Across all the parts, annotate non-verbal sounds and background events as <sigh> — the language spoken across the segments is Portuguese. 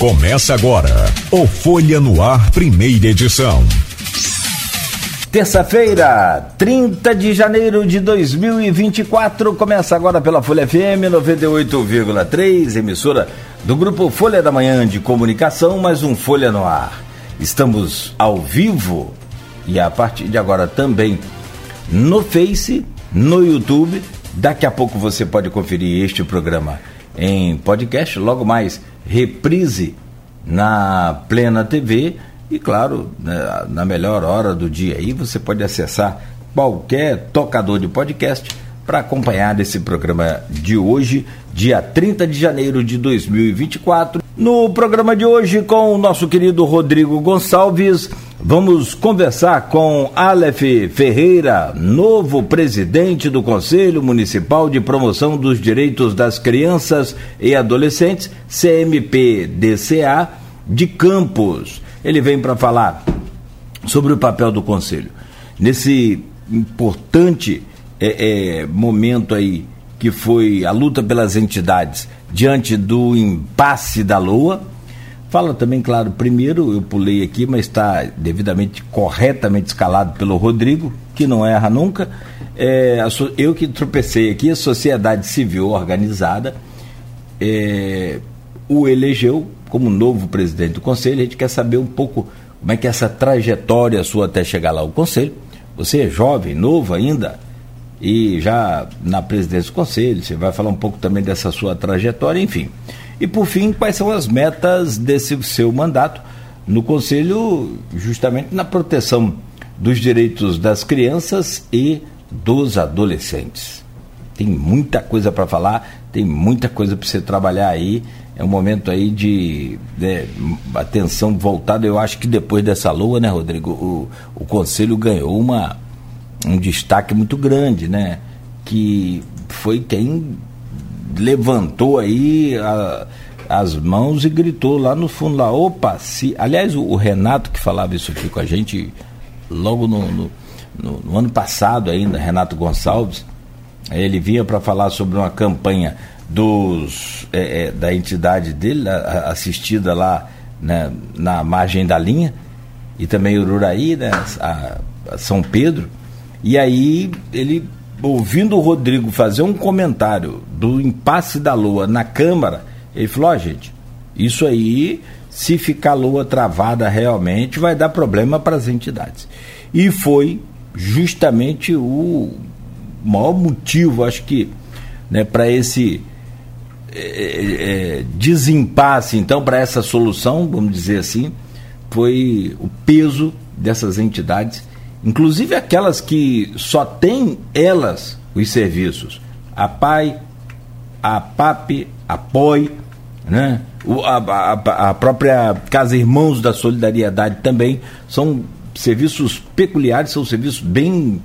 Começa agora o Folha no Ar, primeira edição. Terça-feira, 30 de janeiro de 2024, começa agora pela Folha FM 98,3, emissora do grupo Folha da Manhã de Comunicação, mais um Folha no Ar. Estamos ao vivo e a partir de agora também no Face, no YouTube. Daqui a pouco você pode conferir este programa em podcast, logo mais reprise na Plena TV e claro, né, na melhor hora do dia aí você pode acessar qualquer tocador de podcast para acompanhar esse programa de hoje, dia 30 de janeiro de 2024. No programa de hoje, com o nosso querido Rodrigo Gonçalves, vamos conversar com Aleph Ferreira, novo presidente do Conselho Municipal de Promoção dos Direitos das Crianças e Adolescentes, CMP-DCA, de Campos. Ele vem para falar sobre o papel do Conselho. Nesse importante é, é, momento aí que foi a luta pelas entidades diante do impasse da LOA. Fala também, claro, primeiro, eu pulei aqui, mas está devidamente, corretamente escalado pelo Rodrigo, que não erra nunca. É, eu que tropecei aqui, a sociedade civil organizada é, o elegeu como novo presidente do conselho, a gente quer saber um pouco como é que é essa trajetória sua até chegar lá ao conselho. Você é jovem, novo ainda, e já na presidência do conselho, você vai falar um pouco também dessa sua trajetória, enfim. E por fim, quais são as metas desse seu mandato no conselho, justamente na proteção dos direitos das crianças e dos adolescentes. Tem muita coisa para falar, tem muita coisa para você trabalhar aí é um momento aí de, né, atenção voltada. Eu acho que depois dessa lua, né, Rodrigo, o, o Conselho ganhou uma, um destaque muito grande, né? Que foi quem levantou aí a, as mãos e gritou lá no fundo lá, opa, se. Aliás, o, o Renato que falava isso aqui com a gente logo no, no, no, no ano passado ainda, Renato Gonçalves, ele vinha para falar sobre uma campanha dos é, é, da entidade dele, a, assistida lá né, na margem da linha, e também Ururaí, né, a, a São Pedro. E aí ele, ouvindo o Rodrigo fazer um comentário do impasse da Lua na Câmara, ele falou, ó oh, gente, isso aí, se ficar Lua travada realmente, vai dar problema para as entidades. E foi justamente o maior motivo, acho que, né, para esse é, é, desempasse, então, para essa solução, vamos dizer assim, foi o peso dessas entidades, inclusive aquelas que só têm elas os serviços. A PAI, a PAP, a POI, né? O, a, a, a própria Casa Irmãos da Solidariedade também são serviços peculiares, são serviços bem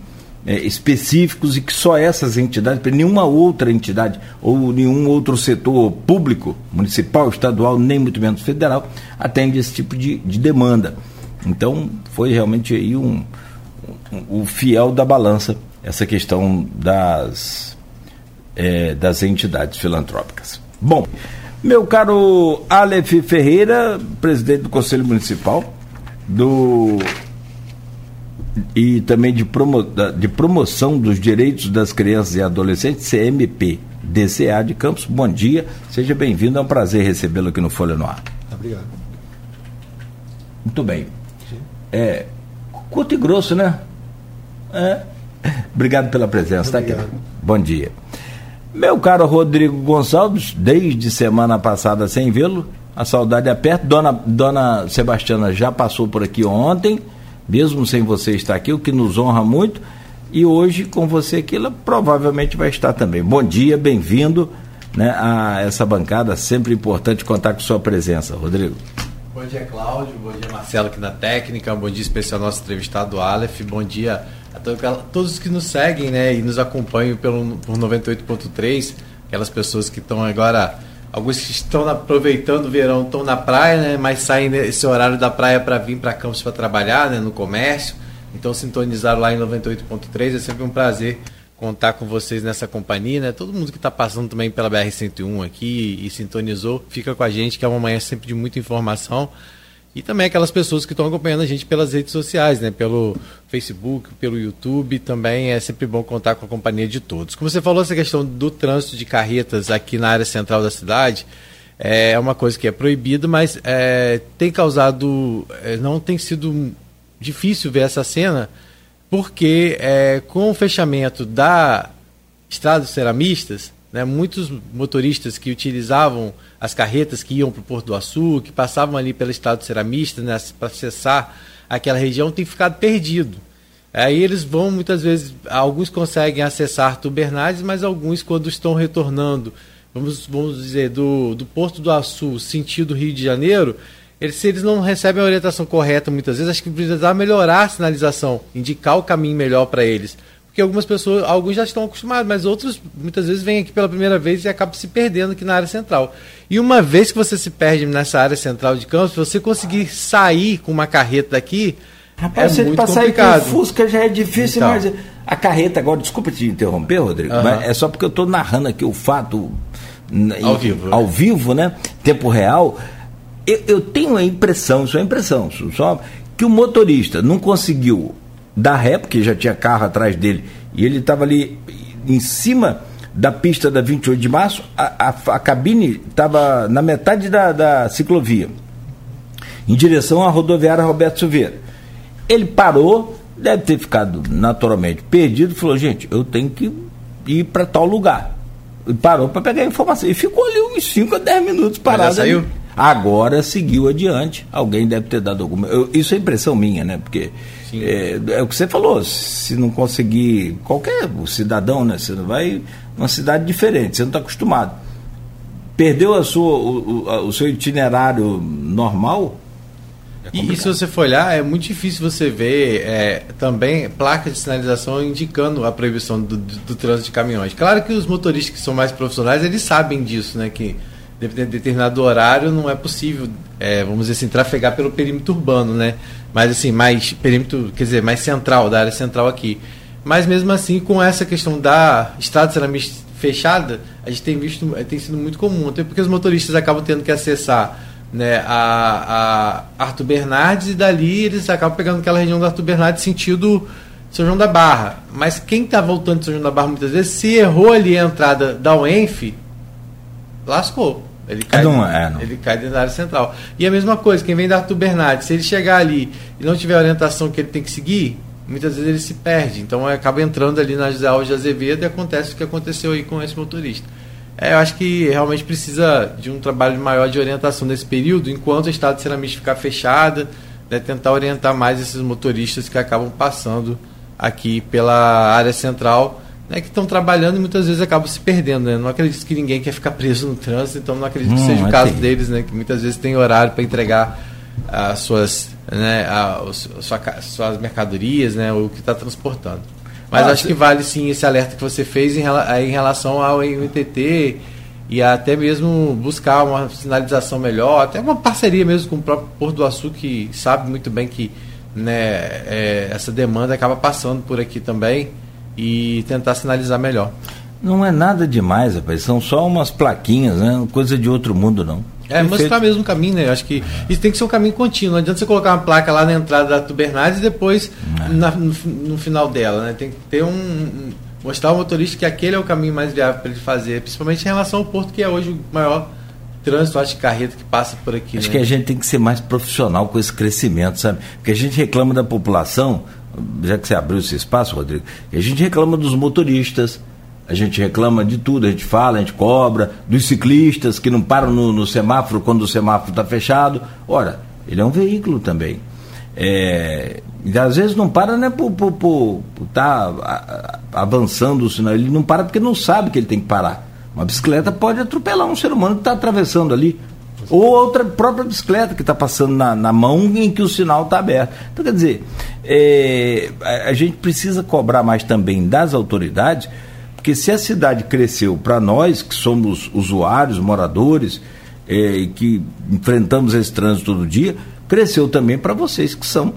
é, específicos e que só essas entidades, nenhuma outra entidade ou nenhum outro setor público, municipal, estadual, nem muito menos federal, atende esse tipo de, de demanda. Então, foi realmente aí um, o fiel da balança essa questão das, é, das entidades filantrópicas. Bom, meu caro Aleph Ferreira, presidente do Conselho Municipal do e também de, promo, de promoção dos direitos das crianças e adolescentes, CMP, DCA de Campos. Bom dia, seja bem-vindo, é um prazer recebê-lo aqui no Folha no Ar. Obrigado. Muito bem. É, curto e grosso, né? É. Obrigado pela presença, tá aqui. Bom dia. Meu caro Rodrigo Gonçalves, desde semana passada sem vê-lo, a saudade aperta. Dona, Dona Sebastiana já passou por aqui ontem mesmo sem você estar aqui, o que nos honra muito. E hoje, com você aqui, ela provavelmente vai estar também. Bom dia, bem-vindo né, a essa bancada. Sempre importante contar com sua presença, Rodrigo. Bom dia, Cláudio. Bom dia, Marcelo, aqui na técnica. Bom dia especial ao nosso entrevistado, Aleph. Bom dia a todos que nos seguem né, e nos acompanham pelo, por 98.3. Aquelas pessoas que estão agora Alguns que estão aproveitando o verão estão na praia, né? Mas saem nesse horário da praia para vir para campus para trabalhar, né? No comércio. Então sintonizaram lá em 98.3. É sempre um prazer contar com vocês nessa companhia, né? Todo mundo que está passando também pela BR-101 aqui e sintonizou, fica com a gente, que é uma manhã sempre de muita informação. E também aquelas pessoas que estão acompanhando a gente pelas redes sociais, né? Pelo Facebook, pelo YouTube, também é sempre bom contar com a companhia de todos. Como você falou, essa questão do trânsito de carretas aqui na área central da cidade é uma coisa que é proibida, mas é, tem causado, é, não tem sido difícil ver essa cena, porque é, com o fechamento da estrada dos ceramistas, né, muitos motoristas que utilizavam as carretas que iam para o Porto do Açu, que passavam ali pela estrada dos ceramistas né, para acessar aquela região, têm ficado perdido. Aí eles vão muitas vezes, alguns conseguem acessar Tubernades, mas alguns quando estão retornando, vamos, vamos dizer, do, do Porto do Açu, sentido Rio de Janeiro, eles, se eles não recebem a orientação correta muitas vezes, acho que precisa melhorar a sinalização, indicar o caminho melhor para eles. Porque algumas pessoas, alguns já estão acostumados, mas outros muitas vezes vêm aqui pela primeira vez e acabam se perdendo aqui na área central. E uma vez que você se perde nessa área central de Campos, você conseguir sair com uma carreta daqui, Rapaz, é você muito passar complicado. com Fusca já é difícil, então. mas a carreta agora, desculpa te interromper, Rodrigo, mas é só porque eu estou narrando aqui o fato ao vivo, ao vivo, né? Tempo real eu, eu tenho a impressão, só a impressão, só que o motorista não conseguiu dar ré, porque já tinha carro atrás dele, e ele estava ali em cima da pista da 28 de março, a, a, a cabine estava na metade da, da ciclovia, em direção à rodoviária Roberto Silveira. Ele parou, deve ter ficado naturalmente perdido, falou: gente, eu tenho que ir para tal lugar. E parou para pegar a informação. E ficou ali uns 5 a 10 minutos parado. Mas já saiu? Ali. Agora seguiu adiante. Alguém deve ter dado alguma. Eu, isso é impressão minha, né? Porque é, é, o que você falou. Se não conseguir. Qualquer cidadão, né? Você vai numa cidade diferente, você não está acostumado. Perdeu a sua, o, o, seu itinerário normal. É e, e, se você for olhar, é muito difícil você ver é, também placas de sinalização indicando a proibição do, do, do, trânsito de caminhões. Claro que os motoristas que são mais profissionais, eles sabem disso, né? Que dependendo de determinado horário, não é possível, é, vamos dizer assim, trafegar pelo perímetro urbano, né? Mas assim, mais perímetro, quer dizer, mais central, da área central aqui. Mas mesmo assim, com essa questão da estrada ceramista fechada, a gente tem visto, tem sido muito comum, até porque os motoristas acabam tendo que acessar né, a, a Arthur Bernardes e dali eles acabam pegando aquela região do Arthur Bernardes sentido São João da Barra. Mas quem está voltando de São João da Barra muitas vezes, se errou ali a entrada da UENF, lascou. Ele cai, não, é, não. ele cai dentro da área central. E a mesma coisa, quem vem da Arthur Bernardes, se ele chegar ali e não tiver a orientação que ele tem que seguir, muitas vezes ele se perde. Então acaba entrando ali na José Alves de Azevedo e acontece o que aconteceu aí com esse motorista. É, eu acho que realmente precisa de um trabalho maior de orientação nesse período, enquanto o estado de ceramista ficar fechada, né, tentar orientar mais esses motoristas que acabam passando aqui pela área central né, que estão trabalhando e muitas vezes acabam se perdendo. Né? Não acredito que ninguém quer ficar preso no trânsito, então não acredito hum, que seja o caso deles, né, que muitas vezes tem horário para entregar as suas, né, a, sua, suas mercadorias, né, o que está transportando. Mas ah, acho que vale sim esse alerta que você fez em, em relação ao NTT e até mesmo buscar uma sinalização melhor, até uma parceria mesmo com o próprio Porto do Açu, que sabe muito bem que né, é, essa demanda acaba passando por aqui também e tentar sinalizar melhor. Não é nada demais, rapaz. São só umas plaquinhas, né? Coisa de outro mundo, não. É, Perfeito. mostrar mesmo o caminho, né? Eu acho que isso tem que ser um caminho contínuo. Não adianta você colocar uma placa lá na entrada da Tubernades e depois é. na, no, no, final dela, né? Tem que ter um. mostrar ao motorista que aquele é o caminho mais viável para ele fazer, principalmente em relação ao porto, que é hoje o maior trânsito, acho, de carreta que passa por aqui. Acho né? que a gente tem que ser mais profissional com esse crescimento, sabe? Porque a gente reclama da população, já que você abriu esse espaço, Rodrigo, a gente reclama dos motoristas, a gente reclama de tudo, a gente fala, a gente cobra, dos ciclistas que não param no, no semáforo quando o semáforo está fechado. Ora, ele é um veículo também. É, e às vezes não para né, por estar por, por tá avançando o sinal, ele não para porque não sabe que ele tem que parar. Uma bicicleta pode atropelar um ser humano que está atravessando ali. Ou outra própria bicicleta que está passando na, na, mão em que o sinal está aberto. Então, quer dizer, é, a, a gente precisa cobrar mais também das autoridades, porque se a cidade cresceu para nós, que somos usuários, moradores, é, que enfrentamos esse trânsito todo dia, cresceu também para vocês que são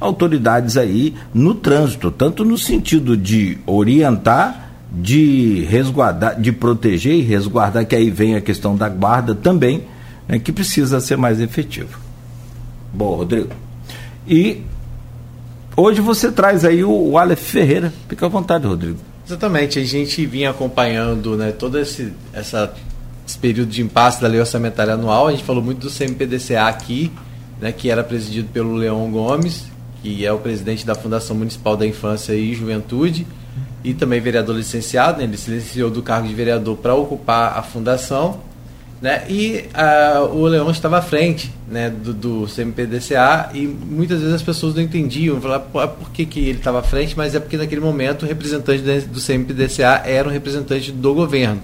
autoridades aí no trânsito, tanto no sentido de orientar de resguardar, de proteger e resguardar, que aí vem a questão da guarda também, né, que precisa ser mais efetivo. Bom, Rodrigo. E hoje você traz aí o, o Aleph Ferreira. Fica à vontade, Rodrigo. Exatamente, a gente vinha acompanhando né, todo esse, essa, esse período de impasse da lei orçamentária anual. A gente falou muito do CMPDCA aqui, né, que era presidido pelo Leão Gomes, que é o presidente da Fundação Municipal da Infância e Juventude, e também vereador licenciado. Né, ele se licenciou do cargo de vereador para ocupar a fundação. Né? E uh, o Leão estava à frente né, do, do CMPDCA e muitas vezes as pessoas não entendiam, falavam por que, que ele estava à frente, mas é porque naquele momento o representante do CMPDCA era um representante do governo.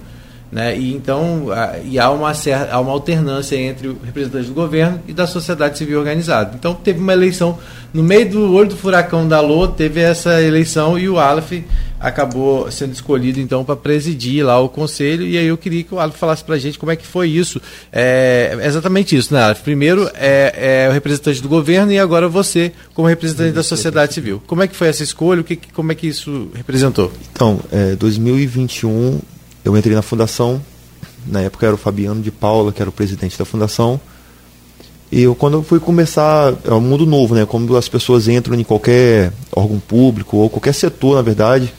Né? E então e há, uma, há uma alternância entre o representante do governo e da sociedade civil organizada. Então teve uma eleição no meio do olho do furacão da LO, teve essa eleição e o Aleph acabou sendo escolhido então para presidir lá o conselho e aí eu queria que o Aleph falasse para a gente como é que foi isso. É exatamente isso, né, Aleph? Primeiro é, é, o representante do governo e agora você como representante da sociedade civil. Como é que foi essa escolha? O que, como é que isso representou? Então, é, 2021 eu entrei na fundação, na época era o Fabiano de Paula, que era o presidente da fundação. E eu, quando eu fui começar, é um mundo novo, né? Quando as pessoas entram em qualquer órgão público ou qualquer setor, na verdade,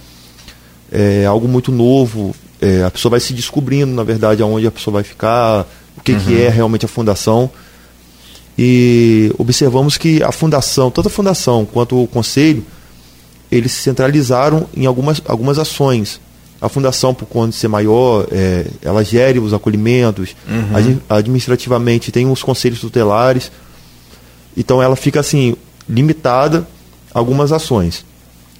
é algo muito novo. É, a pessoa vai se descobrindo, na verdade, aonde a pessoa vai ficar, o que, uhum. que é realmente a fundação. E observamos que a fundação, tanto a fundação quanto o conselho, eles se centralizaram em algumas, algumas ações a fundação, por conta de ser maior, é, ela gere os acolhimentos, uhum. administrativamente tem os conselhos tutelares, então ela fica assim, limitada a algumas ações.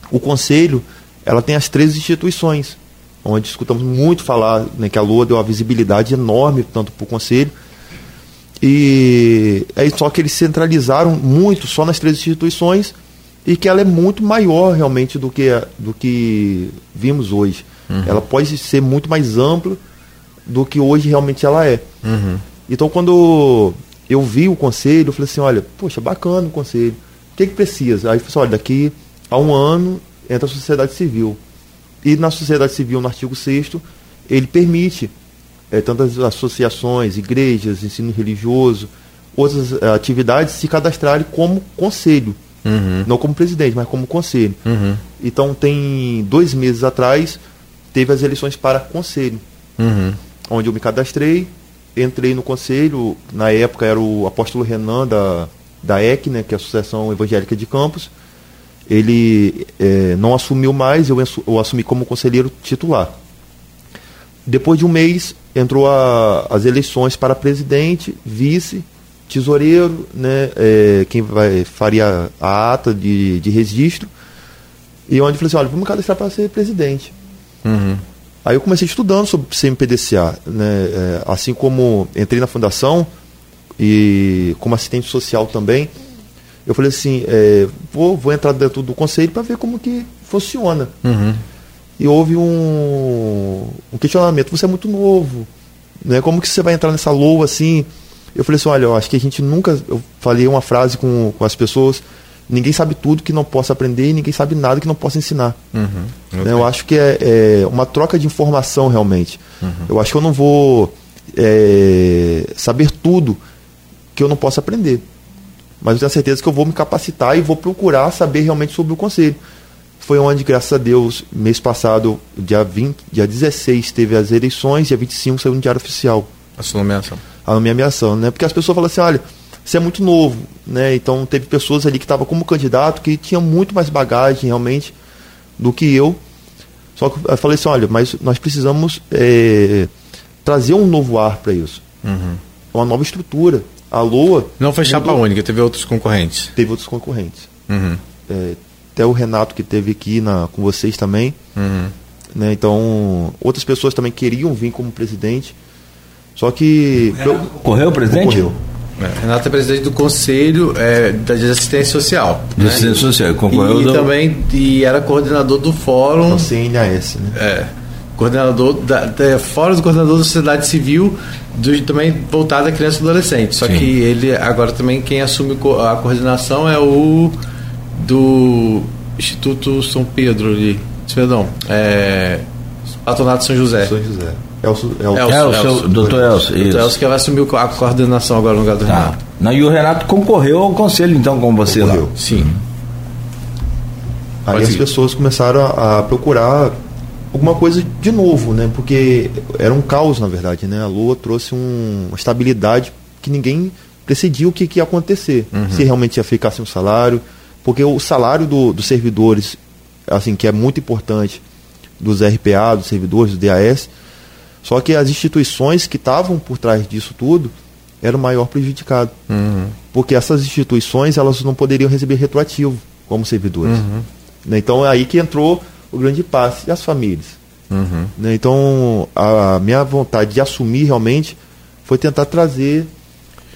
O conselho, ela tem as três instituições, onde escutamos muito falar né, que a Lua deu uma visibilidade enorme tanto para o conselho, e é só que eles centralizaram muito só nas três instituições e que ela é muito maior realmente do que, do que vimos hoje. Uhum. Ela pode ser muito mais ampla do que hoje realmente ela é. Uhum. Então, quando eu vi o conselho, eu falei assim: olha, poxa, bacana o conselho. O que, que precisa? Aí eu falei assim: olha, daqui a um ano entra a sociedade civil. E na sociedade civil, no artigo 6, ele permite é, tantas associações, igrejas, ensino religioso, outras é, atividades se cadastrarem como conselho. Uhum. Não como presidente, mas como conselho. Uhum. Então, tem dois meses atrás, teve as eleições para conselho, uhum. onde eu me cadastrei, entrei no conselho, na época era o apóstolo Renan da, da EC, né, que é a Associação Evangélica de Campos, ele é, não assumiu mais, eu, eu, assumi como conselheiro titular. Depois de um mês, entrou a, as eleições para presidente, vice, tesoureiro, né, é, quem vai, faria a ata de, de registro, e onde eu falei assim, olha, vamos cadastrar para ser presidente. Uhum. Aí eu comecei estudando sobre CMPDCA, né? É, assim como entrei na fundação e como assistente social também, eu falei assim, é, vou, vou entrar dentro do conselho para ver como que funciona. Uhum. E houve um, um, questionamento, você é muito novo, né? como que você vai entrar nessa loa assim? Eu falei assim, olha, eu acho que a gente nunca, eu falei uma frase com, com as pessoas, ninguém sabe tudo que não possa aprender e ninguém sabe nada que não possa ensinar. Uhum, okay. Eu acho que é, é, uma troca de informação realmente. Uhum. Eu acho que eu não vou é, saber tudo que eu não posso aprender. Mas eu tenho certeza que eu vou me capacitar e vou procurar saber realmente sobre o conselho. Foi onde, graças a Deus, mês passado, dia, 20, dia 16, teve as eleições, dia 25 saiu no Diário Oficial. A sua nomeação. A nomeação, né? Porque as pessoas falam assim, olha, você é muito novo, né? Então teve pessoas ali que estavam como candidato que tinham muito mais bagagem realmente do que eu. Só que eu falei assim, olha, mas nós precisamos é, trazer um novo ar para isso. Uhum. Uma nova estrutura. A Lua. Não foi chapa mudou. única, teve outros concorrentes. Teve outros concorrentes. Uhum. É, até o Renato que teve aqui na, com vocês também. Uhum. Né, então, outras pessoas também queriam vir como presidente. Só que. Correu o presidente? Correu. É, Renato é presidente do Conselho é, de Assistência Social. De né? Assistência Social, concorreu. E, do... também e era coordenador do Fórum. Do CNAS, né? É. Coordenador da, da, fora do coordenador da sociedade civil, do, também voltado à criança e adolescente. Só Sim. que ele agora também quem assume a coordenação é o do Instituto São Pedro ali. Perdão. É, Patronato São José. São José. Elcio, Elcio, é o seu doutor Elcio. Doutor Elcio que vai assumir a coordenação agora no lugar do tá. Renato. Não, e o Renato concorreu ao conselho, então, com você concorreu. lá. Sim. Aí as pessoas começaram a, a, procurar alguma coisa de novo, né? Porque era um caos, na verdade, né? A Lua trouxe um, uma estabilidade que ninguém decidiu o que, que ia acontecer. Uhum. Se realmente ia ficar sem o salário. Porque o salário do, dos servidores, assim, que é muito importante, dos RPA, dos servidores, do DAS, só que as instituições que estavam por trás disso tudo eram o maior prejudicado. Uhum. Porque essas instituições elas não poderiam receber retroativo como servidores. Uhum. Né? Então é aí que entrou o grande passe. E as famílias? Uhum. Né? Então a minha vontade de assumir realmente foi tentar trazer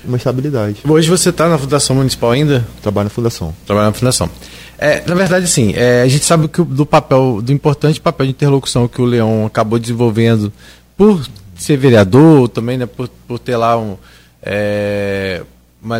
uma estabilidade. Hoje você está na Fundação Municipal ainda? Trabalho na Fundação. Trabalho na Fundação. É, na verdade, sim. É, a gente sabe que do papel, do importante papel de interlocução que o Leão acabou desenvolvendo por ser vereador, também, né, por, por ter lá um, é, uma,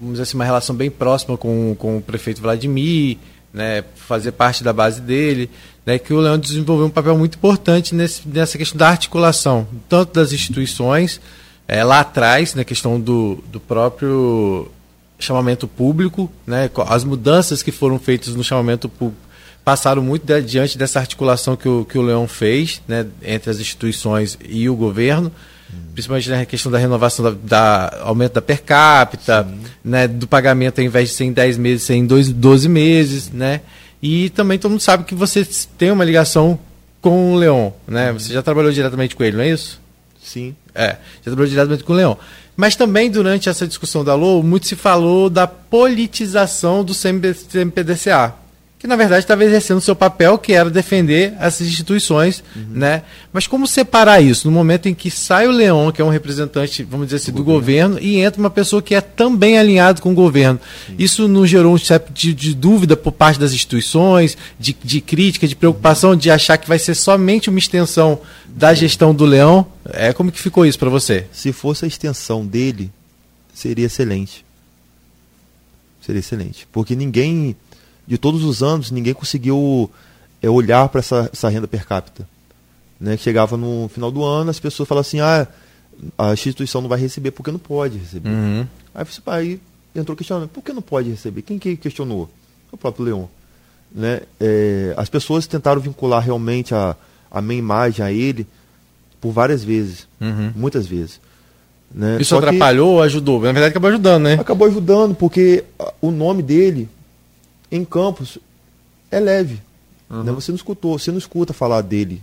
vamos assim, uma relação bem próxima com, com o prefeito Vladimir, né, fazer parte da base dele, né, que o Leão desenvolveu um papel muito importante nesse, nessa questão da articulação, tanto das instituições, é, lá atrás, na questão do, do próprio chamamento público, né, as mudanças que foram feitas no chamamento público passaram muito de, diante dessa articulação que o, que o Leão fez né, entre as instituições e o governo, hum. principalmente na questão da renovação da, da aumento da per capita, né, do pagamento ao invés de ser em 10 meses, ser em 2, 12 meses, né? E também todo mundo sabe que você tem uma ligação com o Leão, né? Você já trabalhou diretamente com ele, não é isso? Sim. É, já trabalhou diretamente com o Leão. Mas também durante essa discussão da LOA, muito se falou da politização do CMPDCA que na verdade estava exercendo o seu papel, que era defender essas instituições, uhum. né? Mas como separar isso no momento em que sai o Leão, que é um representante, vamos dizer assim, do, do governo. governo, e entra uma pessoa que é também alinhado com o governo? Sim. Isso não gerou um certo de, de, dúvida por parte das instituições, de, de crítica, de preocupação, de achar que vai ser somente uma extensão da gestão do Leão? É como que ficou isso para você? Se fosse a extensão dele, seria excelente. Seria excelente, porque ninguém de todos os anos, ninguém conseguiu é, olhar para essa, essa, renda per capita. Né? Chegava no final do ano, as pessoas falavam assim, ah, a instituição não vai receber porque não pode receber. Uhum. Aí, aí entrou questionamento, por que não pode receber? Quem que questionou? O próprio Leon. Né? É, as pessoas tentaram vincular realmente a, a minha imagem a ele por várias vezes, uhum. muitas vezes. Né? Isso Só atrapalhou ou ajudou? Na verdade acabou ajudando, né? Acabou ajudando, porque o nome dele em Campos é leve. Uhum. Né? Você não escutou, você não escuta falar dele,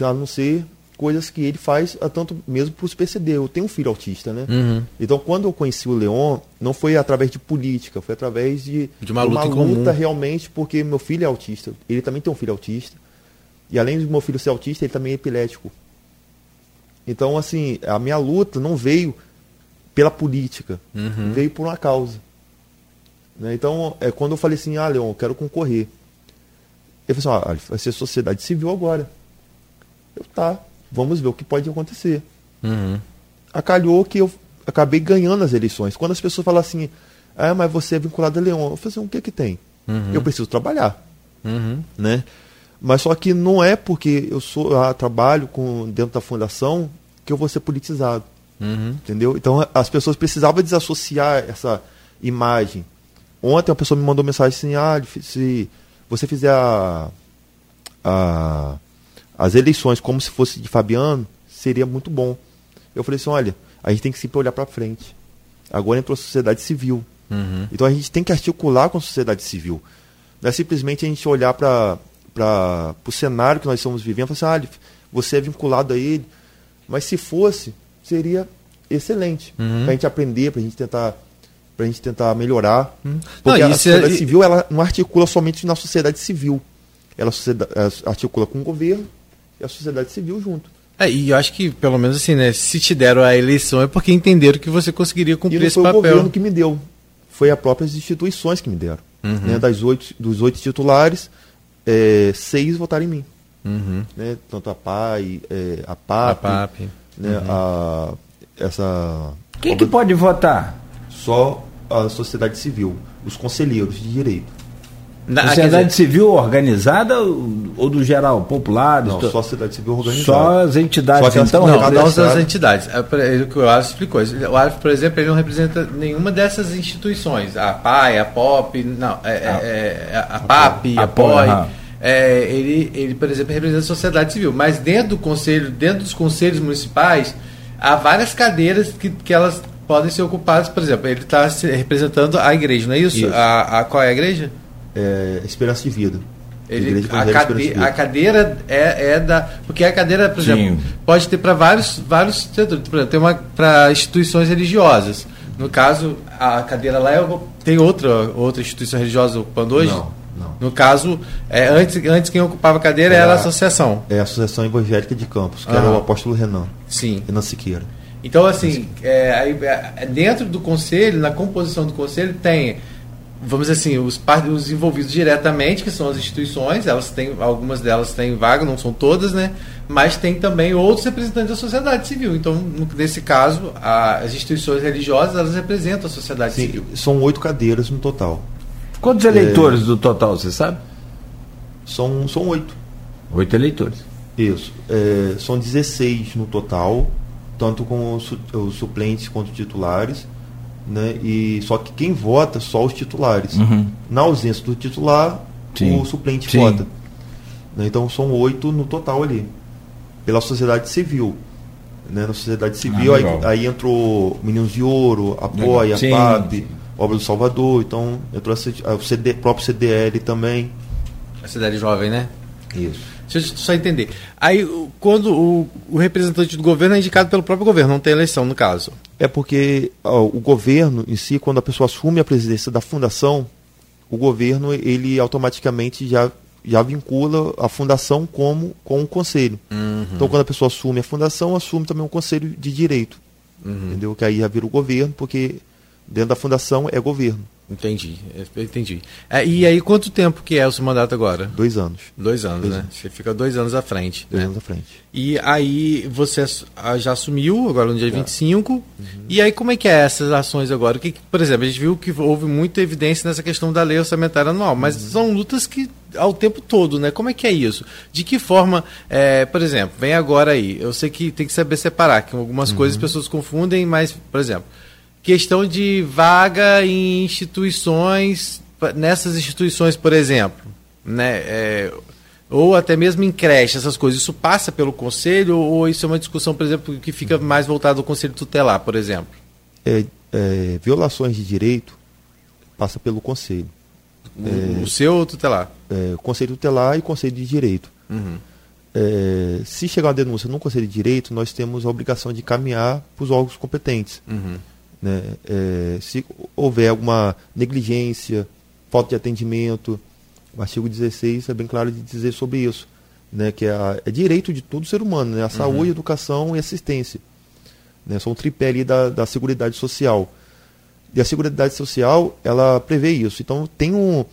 a não ser coisas que ele faz, tanto mesmo para os PCD. Eu tenho um filho autista, né? Uhum. Então, quando eu conheci o Leon, não foi através de política, foi através de, de uma, luta, uma luta realmente, porque meu filho é autista. Ele também tem um filho autista. E além de meu filho ser autista, ele também é epilético. Então, assim, a minha luta não veio pela política, uhum. veio por uma causa. Né? Então, é, quando eu falei assim, ah, Leon, eu quero concorrer. Ele falou assim, ah, vai ser sociedade civil agora. Eu, tá, vamos ver o que pode acontecer. Uhum. Acalhou que eu acabei ganhando as eleições. Quando as pessoas falam assim, ah, mas você é vinculado a Leon, eu falei assim, o que que tem? Uhum. Eu preciso trabalhar. Uhum. Né? Mas só que não é porque eu sou ah, trabalho com, dentro da fundação que eu vou ser politizado. Uhum. Entendeu? Então as pessoas precisavam desassociar essa imagem Ontem uma pessoa me mandou mensagem assim: ah, se você fizer a, a, as eleições como se fosse de Fabiano, seria muito bom. Eu falei assim: olha, a gente tem que sempre olhar para frente. Agora entrou a sociedade civil. Uhum. Então a gente tem que articular com a sociedade civil. Não é simplesmente a gente olhar para o cenário que nós estamos vivendo e falar assim: ah, você é vinculado a ele. Mas se fosse, seria excelente. Uhum. Para a gente aprender, para a gente tentar para a gente tentar melhorar. Hum. Porque não, a sociedade é... civil ela não articula somente na sociedade civil. Ela articula com o governo e a sociedade civil junto. É, e eu acho que, pelo menos assim, né, se te deram a eleição é porque entenderam que você conseguiria cumprir e não esse foi papel. o governo que me deu, foi as próprias instituições que me deram. Uhum. Né, das oito, dos oito titulares, é, seis votaram em mim. Uhum. Né, tanto a PAI, é, a PAP, a PAP. Né, uhum. a, essa... Quem que pode votar? só a sociedade civil, os conselheiros de direito. Na, sociedade dizer, civil organizada ou do geral, popular? Não, só a sociedade civil organizada. Só as entidades, só então? Não, não as entidades. É, o que o Alf explicou. O Alf, por exemplo, ele não representa nenhuma dessas instituições. A PAI, a POP, não, é, é, é a, a, PAP, a, a POI. É, ele, ele, por exemplo, representa a sociedade civil. Mas dentro do conselho, dentro dos conselhos municipais, há várias cadeiras que, que elas podem ser ocupadas. Por exemplo, ele está representando a igreja, não é isso? isso. A, a, qual é a igreja? é, Esperança de Vida. Ele, a, cade, a, cadeira é, é, da. Porque a cadeira, por Sim. exemplo, pode ter para vários, vários setores. Por exemplo, tem uma para instituições religiosas. No caso, a cadeira lá é, tem outra, outra instituição religiosa ocupando hoje? Não. Não. No caso, é, antes, antes quem ocupava a cadeira era, era a associação. É a Associação Evangélica de Campos, que era o apóstolo Renan. Sim. Renan Siqueira. Então, assim, é, é, dentro do conselho, na composição do conselho, tem vamos dizer assim, os, os envolvidos diretamente, que são as instituições, elas têm, algumas delas têm vaga, não são todas, né? Mas tem também outros representantes da sociedade civil. Então, nesse caso, a, as instituições religiosas, elas representam a sociedade Sim, civil. São oito cadeiras no total. Quantos eleitores é, do total, você sabe? São, são oito. Oito eleitores. Isso. É, são 16 no total, tanto com os, os suplentes quanto titulares né? E só que quem vota só os titulares. Uhum. Na ausência do titular, Sim. o suplente Sim. vota. Né? Então são oito no total ali. Pela sociedade civil. Né? Na sociedade civil, ah, aí, aí, entrou Meninos de Ouro, Apoia, a PAB, Obra do Salvador, então entrou a, o CD, próprio CDL também. A cidade jovem, né? Isso. Deixa eu só entender. Aí, quando o, o, representante do governo é indicado pelo próprio governo, não tem eleição no caso. É porque ó, o governo em si, quando a pessoa assume a presidência da fundação, o governo ele automaticamente já, já vincula a fundação como com o conselho. Uhum. Então, quando a pessoa assume a fundação, assume também um conselho de direito. Uhum. Entendeu? Que aí já vira o governo, porque dentro da fundação é governo. Entendi, entendi. É, e aí, quanto tempo que é o seu mandato agora? Dois anos. Dois anos, dois né? Anos. Você fica dois anos à frente. Dois né? anos à frente. E aí, você já assumiu, agora no dia já. 25. Uhum. E aí, como é que é essas ações agora? Que, por exemplo, a gente viu que houve muita evidência nessa questão da lei orçamentária anual, mas uhum. são lutas que ao tempo todo, né? Como é que é isso? De que forma, é, por exemplo, vem agora aí, eu sei que tem que saber separar, que algumas uhum. coisas as pessoas confundem, mas, por exemplo, questão de vaga em instituições, nessas instituições, por exemplo, né? É, ou até mesmo em creche, essas coisas, isso passa pelo conselho ou isso é uma discussão, por exemplo, que fica mais voltada ao conselho tutelar, por exemplo? É, é, violações de direito passa pelo conselho. O, é, o seu tutelar? É, conselho tutelar e conselho de direito. Uhum. É, se chegar uma denúncia no conselho de direito, nós temos a obrigação de caminhar para os órgãos competentes. Uhum. Né? É, se houver alguma negligência, falta de atendimento, o artigo 16 é bem claro de dizer sobre isso, né? que é, a, é direito de todo ser humano, né? a saúde, uhum. educação e assistência. Né? São um tripé ali da, da Seguridade Social. E a Seguridade Social, ela prevê isso. Então, tem um...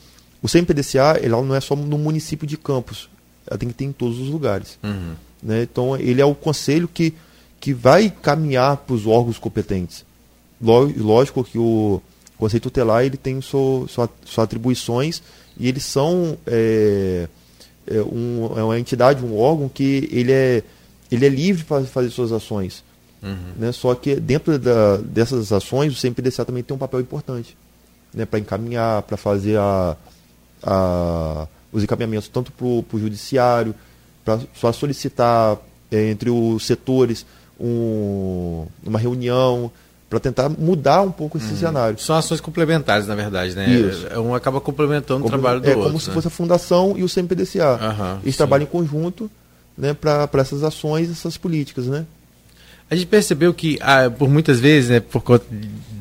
O CMPDCA, ela não é só no município de Campos, ela tem que ter em todos os lugares. Uhum. Né? Então, ele é o conselho que, que vai caminhar para os órgãos competentes lógico que o conceito tutelar ele tem sua, sua, suas atribuições e eles são é, é, um, é uma entidade, um órgão que ele é, ele é livre para fazer suas ações. Uhum. Né? Só que dentro da, dessas ações, o CMPDCA também tem um papel importante né? para encaminhar, para fazer a, a, os encaminhamentos tanto para o judiciário, para solicitar é, entre os setores um, uma reunião, para tentar mudar um pouco esse uhum. cenário. São ações complementares, na verdade, né? Isso. É, um acaba complementando como, o trabalho do é, outro. É como se né? fosse a fundação e o CMPDCA. Uhum, Eles sim. trabalham em conjunto né, para essas ações, essas políticas, né? A gente percebeu que, ah, por muitas vezes, né, por conta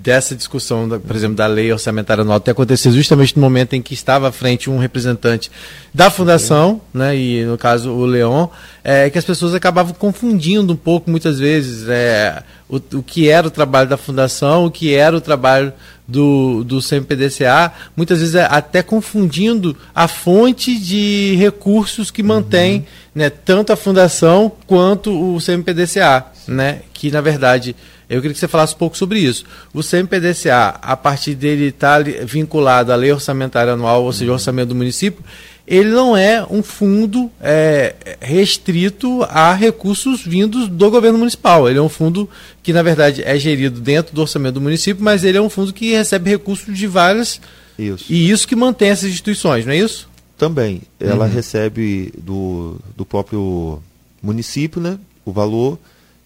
dessa discussão, da, por exemplo, da lei orçamentária anual, ter acontecido justamente no momento em que estava à frente um representante da fundação, né, e no caso o Leon, é, que as pessoas acabavam confundindo um pouco, muitas vezes, é, o, o que era o trabalho da fundação, o que era o trabalho do, do CMPDCA, muitas vezes é até confundindo a fonte de recursos que mantém uhum. né, tanto a fundação quanto o CMPDCA, né, que na verdade eu queria que você falasse um pouco sobre isso. O CMPDCA, a partir dele estar tá vinculado à lei orçamentária anual, ou seja, o orçamento do município, ele não é um fundo é, restrito a recursos vindos do governo municipal. Ele é um fundo que, na verdade, é gerido dentro do orçamento do município, mas ele é um fundo que recebe recursos de várias. Isso. E isso que mantém essas instituições, não é isso? Também. Ela uhum. recebe do, do próprio município né, o valor,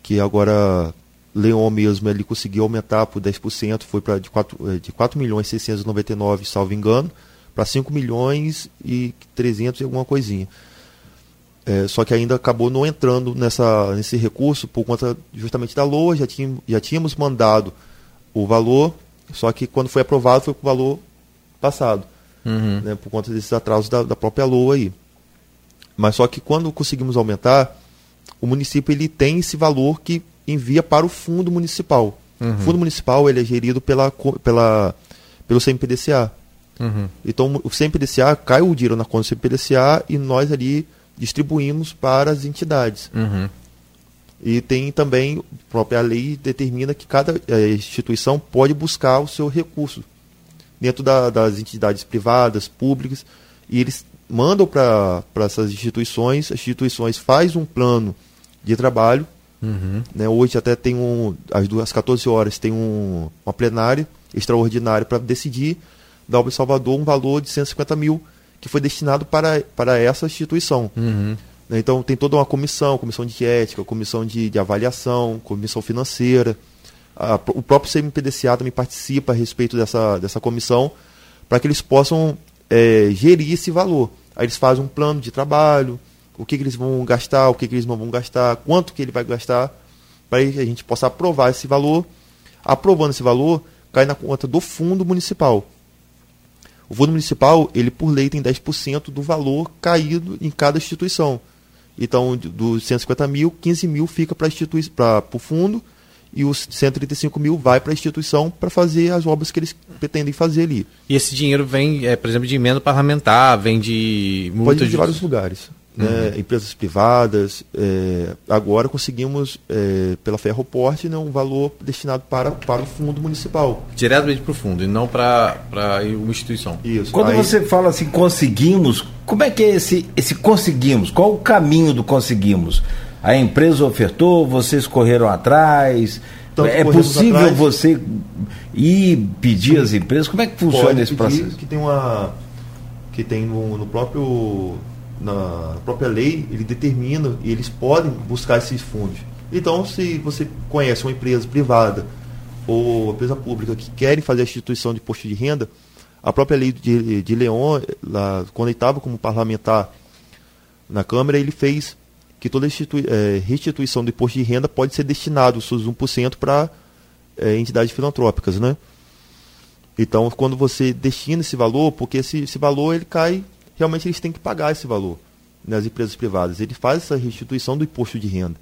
que agora Leon mesmo ele conseguiu aumentar por 10%, foi para de 4, de 4 milhões 699, salvo engano para 5 milhões e 300 e alguma coisinha. É, só que ainda acabou não entrando nessa, nesse recurso por conta justamente da LOA, já, tinha, já tínhamos mandado o valor, só que quando foi aprovado foi com o valor passado, uhum. né, por conta desses atrasos da, da própria LOA aí. Mas só que quando conseguimos aumentar, o município ele tem esse valor que envia para o fundo municipal. Uhum. O fundo municipal ele é gerido pela, pela, pelo CMPDCA. Uhum. Então, o CMPDCA cai o dinheiro na conta do CMPDCA e nós ali distribuímos para as entidades. Uhum. E tem também, a própria lei determina que cada é, instituição pode buscar o seu recurso dentro da, das entidades privadas, públicas, e eles mandam para essas instituições, as instituições faz um plano de trabalho. Uhum. Né, hoje até tem um, às, às 14 horas tem um, uma plenária extraordinária para decidir da Obra Salvador um valor de 150 mil que foi destinado para, para essa instituição. Uhum. Né, então tem toda uma comissão, comissão de ética, comissão de, de avaliação, comissão financeira. A, o próprio CMPDCA também participa a respeito dessa, dessa comissão para que eles possam é, gerir esse valor. Aí eles fazem um plano de trabalho, o que, que eles vão gastar, o que, que eles não vão gastar, quanto que ele vai gastar, para que a gente possa aprovar esse valor. Aprovando esse valor, cai na conta do fundo municipal. O fundo municipal, ele por lei tem 10% do valor caído em cada instituição. Então, dos 150 mil, 15 mil fica para o fundo e os 135 mil vai para a instituição para fazer as obras que eles pretendem fazer ali. E esse dinheiro vem, é, por exemplo, de emenda parlamentar, vem de Pode vir de vários lugares né, uhum. empresas privadas. É, agora conseguimos, é, pela Ferroport, né, um valor destinado para, para o fundo municipal. Diretamente para o fundo e não para uma instituição. Isso. Quando Aí... você fala assim, conseguimos, como é que é esse, esse conseguimos? Qual o caminho do conseguimos? A empresa ofertou, vocês correram atrás. Tanto é possível atrás, você ir pedir às empresas? Como é que funciona esse processo? Que tem uma que tem no, no próprio na própria lei, ele determina e eles podem buscar esses fundos. Então, se você conhece uma empresa privada ou uma empresa pública que querem fazer a instituição de posto de renda, a própria lei de, de Leon, lá, quando ele estava como parlamentar na Câmara, ele fez que toda é, restituição de imposto de renda pode ser destinado, os seus 1%, para é, entidades filantrópicas, né? Então, quando você destina esse valor, porque esse, esse valor ele cai realmente eles têm que pagar esse valor nas empresas privadas. Ele faz essa restituição do imposto de renda.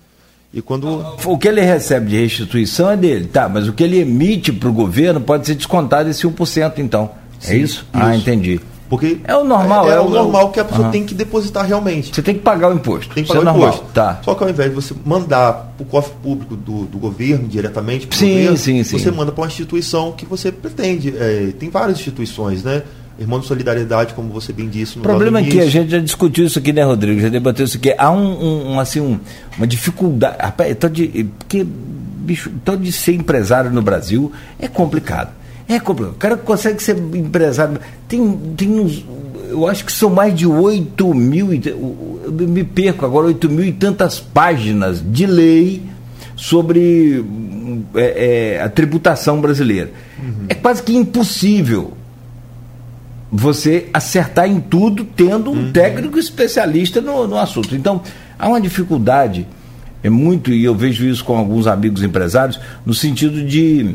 E quando o que ele recebe de restituição é dele, tá? Mas o que ele emite para o governo pode ser descontado esse 1%, então. É Sim, é isso? isso? Ah, entendi. Porque é o normal, é, é, é o, o normal que a pessoa uhum. tem que depositar realmente. Você tem que pagar o imposto. Tem que pagar o imposto. Tá. Só que ao invés de você mandar para o cofre público do, do governo diretamente o governo, sim, sim. você manda para uma instituição que você pretende. É, tem várias instituições, né? Irmão de solidariedade, como você bem disse. O problema é que a gente já discutiu isso aqui, né, Rodrigo? Já debateu isso aqui. Há um, um assim, um, uma dificuldade. Rapaz, tô de, porque, bicho, tô de ser empresário no Brasil é complicado. É complicado. O cara consegue ser empresário. Tem, tem uns. Eu acho que são mais de 8 mil. Eu me perco agora, 8 mil e tantas páginas de lei sobre é, é, a tributação brasileira. Uhum. É quase que impossível você acertar em tudo tendo um uhum. técnico especialista no, no assunto. Então, há uma dificuldade, é muito, e eu vejo isso com alguns amigos empresários, no sentido de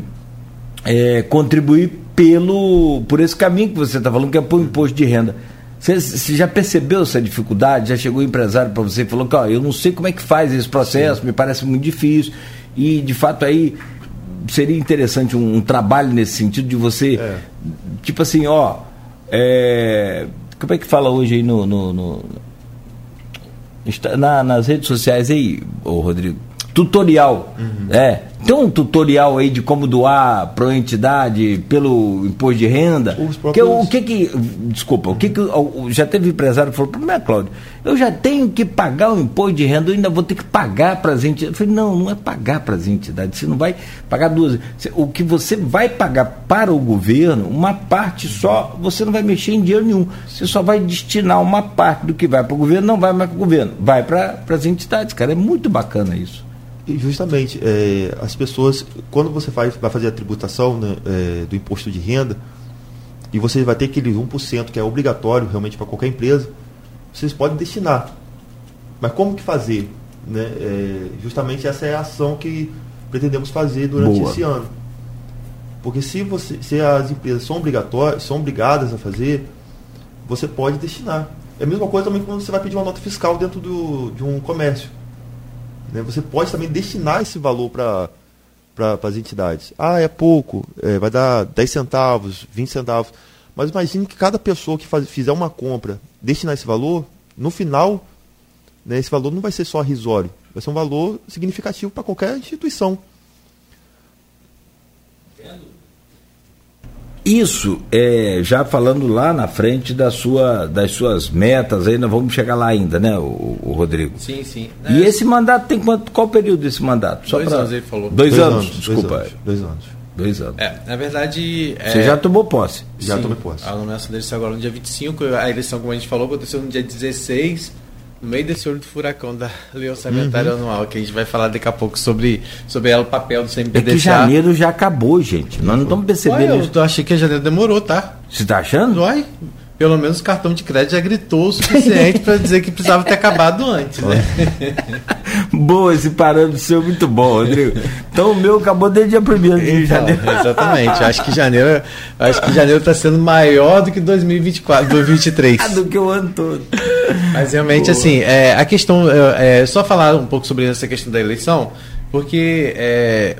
é, contribuir pelo, por esse caminho que você está falando, que é por imposto de renda. Você, você já percebeu essa dificuldade? Já chegou o empresário para você e falou que ó, eu não sei como é que faz esse processo, Sim. me parece muito difícil. E de fato aí seria interessante um, um trabalho nesse sentido de você, é. tipo assim, ó, é, como é que fala hoje aí no, no, no na, nas redes sociais aí, ô Rodrigo? Tutorial. Uhum. É. Tem um tutorial aí de como doar para a entidade pelo imposto de renda. Que, o que que. Desculpa, o que que. Já teve empresário que falou, mim, Cláudio, eu já tenho que pagar o imposto de renda, eu ainda vou ter que pagar para as entidades. Eu falei, não, não é pagar para as entidades, você não vai pagar duas. O que você vai pagar para o governo, uma parte só, você não vai mexer em dinheiro nenhum. Você só vai destinar uma parte do que vai para o governo, não vai mais para o governo, vai para as entidades, cara. É muito bacana isso justamente, é, as pessoas, quando você faz, vai fazer a tributação né, é, do imposto de renda, e você vai ter aquele 1% que é obrigatório realmente para qualquer empresa, vocês podem destinar. Mas como que fazer? Né? É, justamente essa é a ação que pretendemos fazer durante Boa. esse ano. Porque se, você, se as empresas são obrigatórias, são obrigadas a fazer, você pode destinar. É a mesma coisa também quando você vai pedir uma nota fiscal dentro do, de um comércio. Né? Você pode também destinar esse valor para para as entidades. Ah, é pouco, é, vai dar 10 centavos, 20 centavos. Mas imagine que cada pessoa que faz, fizer uma compra destinar esse valor, no final, né, esse valor não vai ser só risório, vai ser um valor significativo para qualquer instituição. Isso, é, já falando lá na frente da sua, das suas metas, aí nós vamos chegar lá ainda, né, o, o Rodrigo? Sim, sim. E é, esse mandato tem quanto, qual período desse mandato? Só dois pra... anos, ele falou. Dois, dois anos, anos, desculpa. Dois anos. Dois anos. Dois anos. É, na verdade. Você é... já tomou posse? Já tomei posse. A nomeação dele saiu agora no dia 25, a eleição, como a gente falou, aconteceu no dia 16 no meio desse olho do furacão da lei orçamentária uhum. anual, que a gente vai falar daqui a pouco sobre, sobre ela, o papel do CMPDCA. É que janeiro já acabou, gente. Nós não estamos percebendo Ué, eu, eu achei que janeiro demorou, tá? Você está achando? Uai, pelo menos o cartão de crédito já gritou o suficiente para dizer que precisava ter acabado antes, né? <laughs> Boa, esse parâmetro seu é muito bom, Rodrigo. Então o meu acabou desde dia 1 de então, janeiro. <laughs> Exatamente. Acho que janeiro, acho que janeiro está sendo maior do que 2024, 2023. do que o ano todo. Mas realmente, Boa. assim, é, a questão. É, é, só falar um pouco sobre essa questão da eleição, porque é,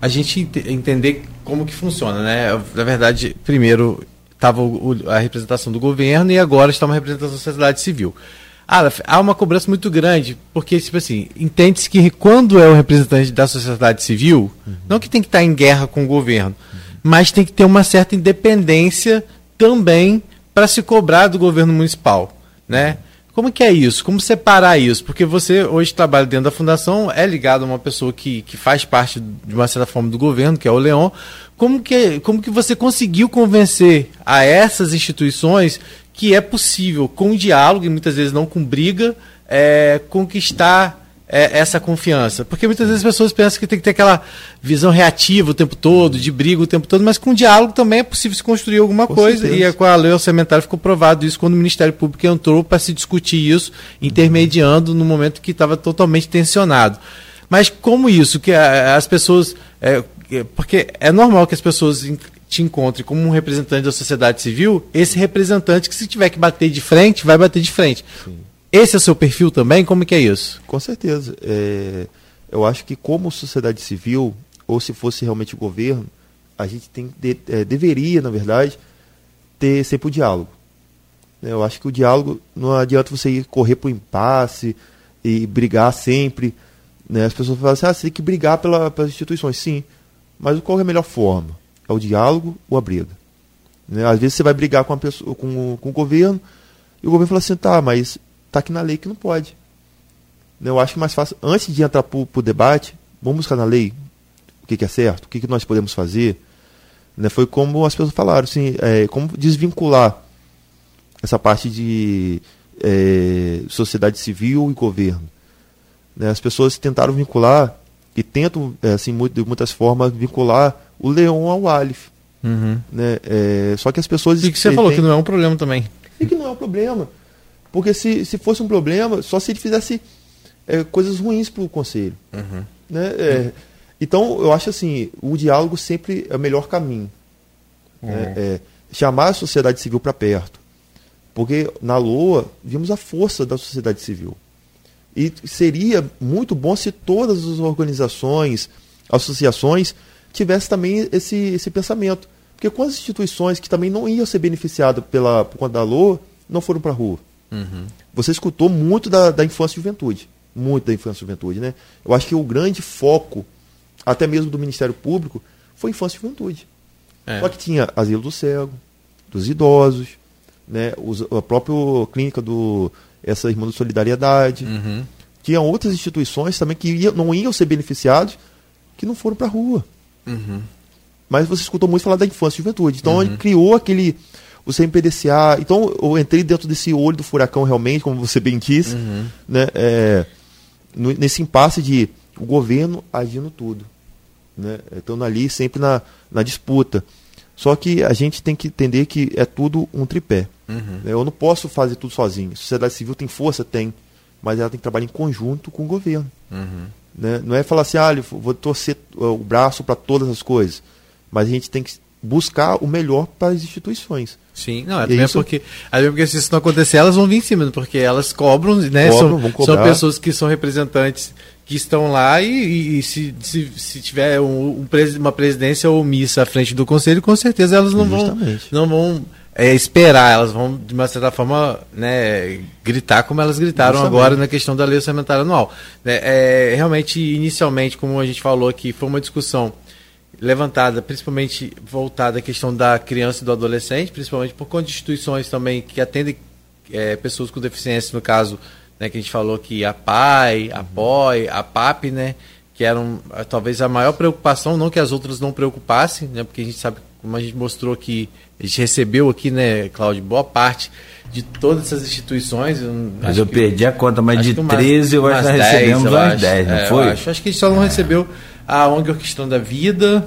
a gente entender como que funciona, né? Na verdade, primeiro estava a representação do governo e agora está uma representação da sociedade civil. Ah, há uma cobrança muito grande, porque, tipo assim, entende-se que quando é o representante da sociedade civil, uhum. não que tem que estar em guerra com o governo, uhum. mas tem que ter uma certa independência também para se cobrar do governo municipal, né? Como que é isso? Como separar isso? Porque você hoje trabalha dentro da fundação, é ligado a uma pessoa que, que faz parte de uma certa forma do governo, que é o Leon. Como que, como que você conseguiu convencer a essas instituições que é possível, com diálogo e muitas vezes não com briga, é, conquistar é, essa confiança. Porque muitas vezes as pessoas pensam que tem que ter aquela visão reativa o tempo todo, de briga o tempo todo, mas com diálogo também é possível se construir alguma com coisa. Certeza. E com a lei orçamentária ficou provado isso quando o Ministério Público entrou para se discutir isso, intermediando no momento que estava totalmente tensionado. Mas como isso, que as pessoas. É, porque é normal que as pessoas te encontrem como um representante da sociedade civil, esse representante que se tiver que bater de frente, vai bater de frente. Sim. Esse é o seu perfil também? Como que é isso? Com certeza. É, eu acho que como sociedade civil, ou se fosse realmente o governo, a gente tem de, é, deveria, na verdade, ter sempre o diálogo. Eu acho que o diálogo não adianta você ir correr para o impasse e brigar sempre. Né? As pessoas falam assim, ah, você tem que brigar pela, pelas instituições. Sim, mas qual é a melhor forma? É o diálogo ou a briga? Né? Às vezes você vai brigar com, a pessoa, com, com o governo e o governo fala assim, tá, mas Está aqui na lei que não pode. Eu acho que mais fácil, antes de entrar para o debate, vamos buscar na lei o que, que é certo, o que, que nós podemos fazer. Né? Foi como as pessoas falaram, assim, é, como desvincular essa parte de é, sociedade civil e governo. Né? As pessoas tentaram vincular e tentam, é, assim, de muitas formas, vincular o leão ao Alif. Uhum. Né? É, só que as pessoas. E que você falou tem... que não é um problema também. E que não é um problema. Porque se, se fosse um problema, só se ele fizesse é, coisas ruins para o conselho. Uhum. Né? É, então, eu acho assim, o diálogo sempre é o melhor caminho. Uhum. É, chamar a sociedade civil para perto. Porque na LOA vimos a força da sociedade civil. E seria muito bom se todas as organizações, associações, tivessem também esse, esse pensamento. Porque quantas instituições que também não iam ser beneficiadas pela, por conta da LOA não foram para a rua? Uhum. Você escutou muito da, da infância e juventude. Muito da infância e juventude, né? Eu acho que o grande foco, até mesmo do Ministério Público, foi infância e juventude. É. Só que tinha asilo do cego, dos idosos, né? Os, a própria clínica do essa irmã de solidariedade. Uhum. Tinha outras instituições também que ia, não iam ser beneficiados que não foram para a rua. Uhum. Mas você escutou muito falar da infância e juventude. Então uhum. ele criou aquele o CMPDCA. Então eu entrei dentro desse olho do furacão realmente, como você bem disse, uhum. né? É, nesse impasse de o governo agindo tudo. Né? Estando ali sempre na, na disputa. Só que a gente tem que entender que é tudo um tripé. Uhum. Eu não posso fazer tudo sozinho. A sociedade civil tem força? Tem. Mas ela tem que trabalhar em conjunto com o governo. Uhum. Né? Não é falar assim, ah, vou torcer o braço para todas as coisas. Mas a gente tem que buscar o melhor para as instituições. Sim, não, é também isso... porque, até porque se isso não acontecer, elas vão vir em cima, porque elas cobram, né? Cobram, são, são pessoas que são representantes que estão lá e, e, e se, se, se, tiver um, um, uma presidência omissa à frente do conselho, com certeza elas não Justamente. vão, não vão é, esperar, elas vão, de uma certa forma, né, gritar como elas gritaram Justamente. agora na questão da lei orçamentária anual. É, é, realmente, inicialmente, como a gente falou aqui, foi uma discussão levantada, principalmente voltada à questão da criança e do adolescente, principalmente por conta de instituições também que atendem é, pessoas com deficiência, no caso, né, que a gente falou que a PAI, a POI, a PAP, né, que eram talvez a maior preocupação, não que as outras não preocupassem, né, porque a gente sabe, como a gente mostrou que a gente recebeu aqui, né, Cláudio, boa parte de todas essas instituições. Eu mas eu perdi a conta, mas de 13 eu acho que recebemos umas 10, não é, foi? Acho, acho, que a gente só não é. recebeu a ONG Orquestrando a Vida,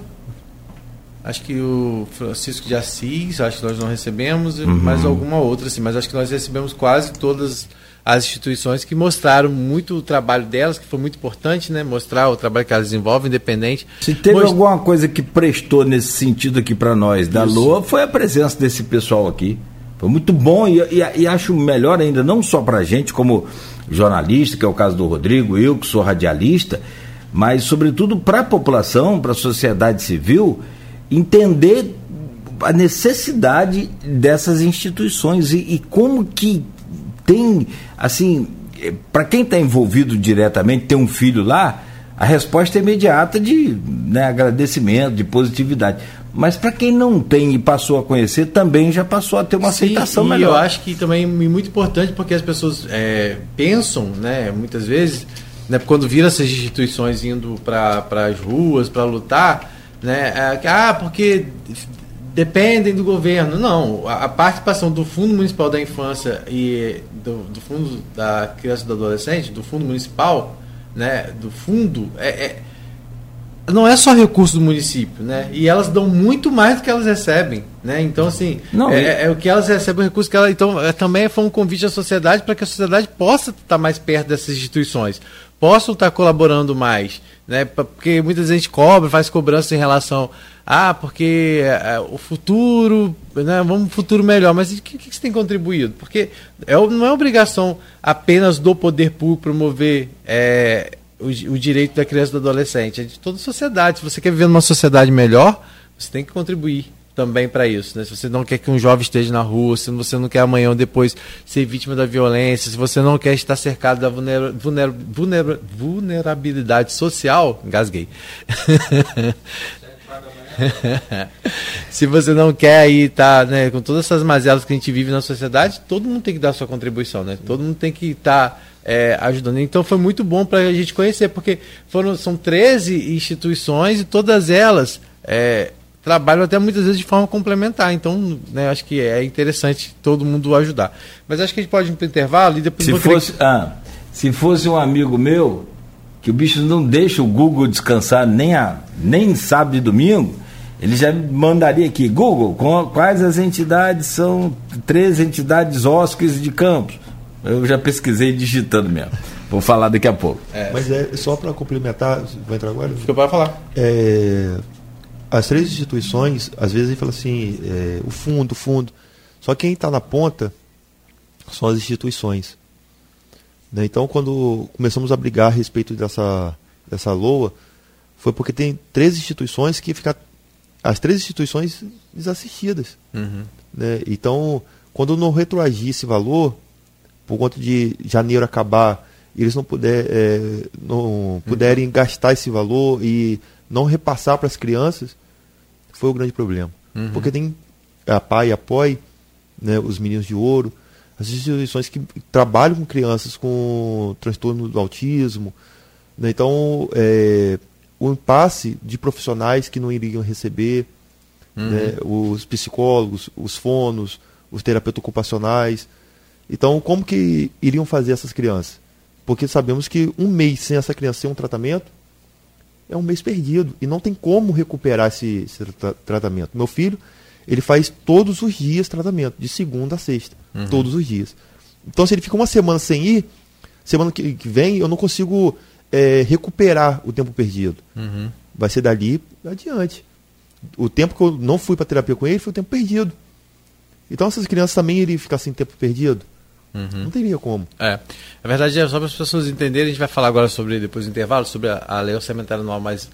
acho que o Francisco de Assis, acho que nós não recebemos, uhum. mais alguma outra, assim, mas acho que nós recebemos quase todas as instituições que mostraram muito o trabalho delas, que foi muito importante, né? Mostrar o trabalho que elas desenvolvem, independente. Se teve Most... alguma coisa que prestou nesse sentido aqui para nós da Isso. Lua, foi a presença desse pessoal aqui. Foi muito bom e, e, e acho melhor ainda, não só para a gente, como jornalista, que é o caso do Rodrigo, eu que sou radialista, mas sobretudo para a população, para a sociedade civil, entender a necessidade dessas instituições e, e como que tem, assim, eh, para quem está envolvido diretamente, tem um filho lá, a resposta é imediata de né, agradecimento, de positividade. Mas para quem não tem e passou a conhecer, também já passou a ter uma Sim, aceitação e melhor. eu acho que também é muito importante porque as pessoas é, pensam, né, muitas vezes, né, quando viram essas instituições indo para as ruas para lutar, né, é, ah, porque dependem do governo. Não, a, participação do Fundo Municipal da Infância e do, do, Fundo da Criança e do Adolescente, do Fundo Municipal, né, do fundo, é, é, não é só recurso do município, né? E elas dão muito mais do que elas recebem, né? Então, assim, não, é, é, é o que elas recebem, o recurso que elas... Então, é, também foi um convite à sociedade para que a sociedade possa estar mais perto dessas instituições, possam estar colaborando mais, né? Porque muita gente cobra, faz cobrança em relação ah, porque é, o futuro, né, vamos um futuro melhor, mas o que, que você tem contribuído? Porque é, não é obrigação apenas do poder público promover é, o, o, direito da criança e do adolescente, é de toda a sociedade. Se você quer viver numa sociedade melhor, você tem que contribuir também para isso. Né? Se você não quer que um jovem esteja na rua, se você não quer amanhã ou depois ser vítima da violência, se você não quer estar cercado da vulner, vulner, vulner, vulnerabilidade social, engasguei. <laughs> Se você não quer aí estar, tá, né, com todas essas mazelas que a gente vive na sociedade, todo mundo tem que dar sua contribuição, né? Todo mundo tem que estar tá, é, ajudando. Então foi muito bom para a gente conhecer, porque foram, são 13 instituições e todas elas é, trabalham até muitas vezes de forma complementar. Então, né, acho que é interessante todo mundo ajudar. Mas acho que a gente pode ir para o intervalo e depois... Se fosse, ah, se fosse um amigo meu, que o bicho não deixa o Google descansar nem, a, nem sábado e domingo, ele já mandaria aqui, Google, quais as entidades são três entidades OSCs de campos? Eu já pesquisei digitando mesmo. Vou falar daqui a pouco. É. Mas é só para complementar, vai entrar agora? Fica para falar. É, as três instituições, às vezes ele fala assim, é, o fundo, o fundo. Só quem está na ponta são as instituições. Né? Então, quando começamos a brigar a respeito dessa, dessa LOA, foi porque tem três instituições que ficam. As três instituições desassistidas. Uhum. Né? Então, quando não retroagir esse valor, por conta de janeiro acabar, eles não, puder, é, não puderem gastar esse valor e não repassar para as crianças, foi o grande problema. Uhum. Porque tem a PAI, a POI, né, os meninos de ouro, as instituições que trabalham com crianças com transtorno do autismo. Né, então, é, o impasse de profissionais que não iriam receber, né, os psicólogos, os fonos, os terapeutas ocupacionais. Então, como que iriam fazer essas crianças? Porque sabemos que um mês sem essa criança sem um tratamento é um mês perdido e não tem como recuperar esse, esse tra- tratamento. Meu filho, ele faz todos os dias tratamento, de segunda a sexta, todos os dias. Então, se ele fica uma semana sem ir, semana que, que vem eu não consigo é, recuperar o tempo perdido. Uhum. Vai ser dali adiante. O tempo que eu não fui para terapia com ele foi o tempo perdido. Então, essas crianças também iriam ficar sem tempo perdido? Não teria como. É. Na verdade, é só para as pessoas entenderem, a gente vai falar agora sobre, depois do intervalo, sobre a, a lei orçamentária anual, mas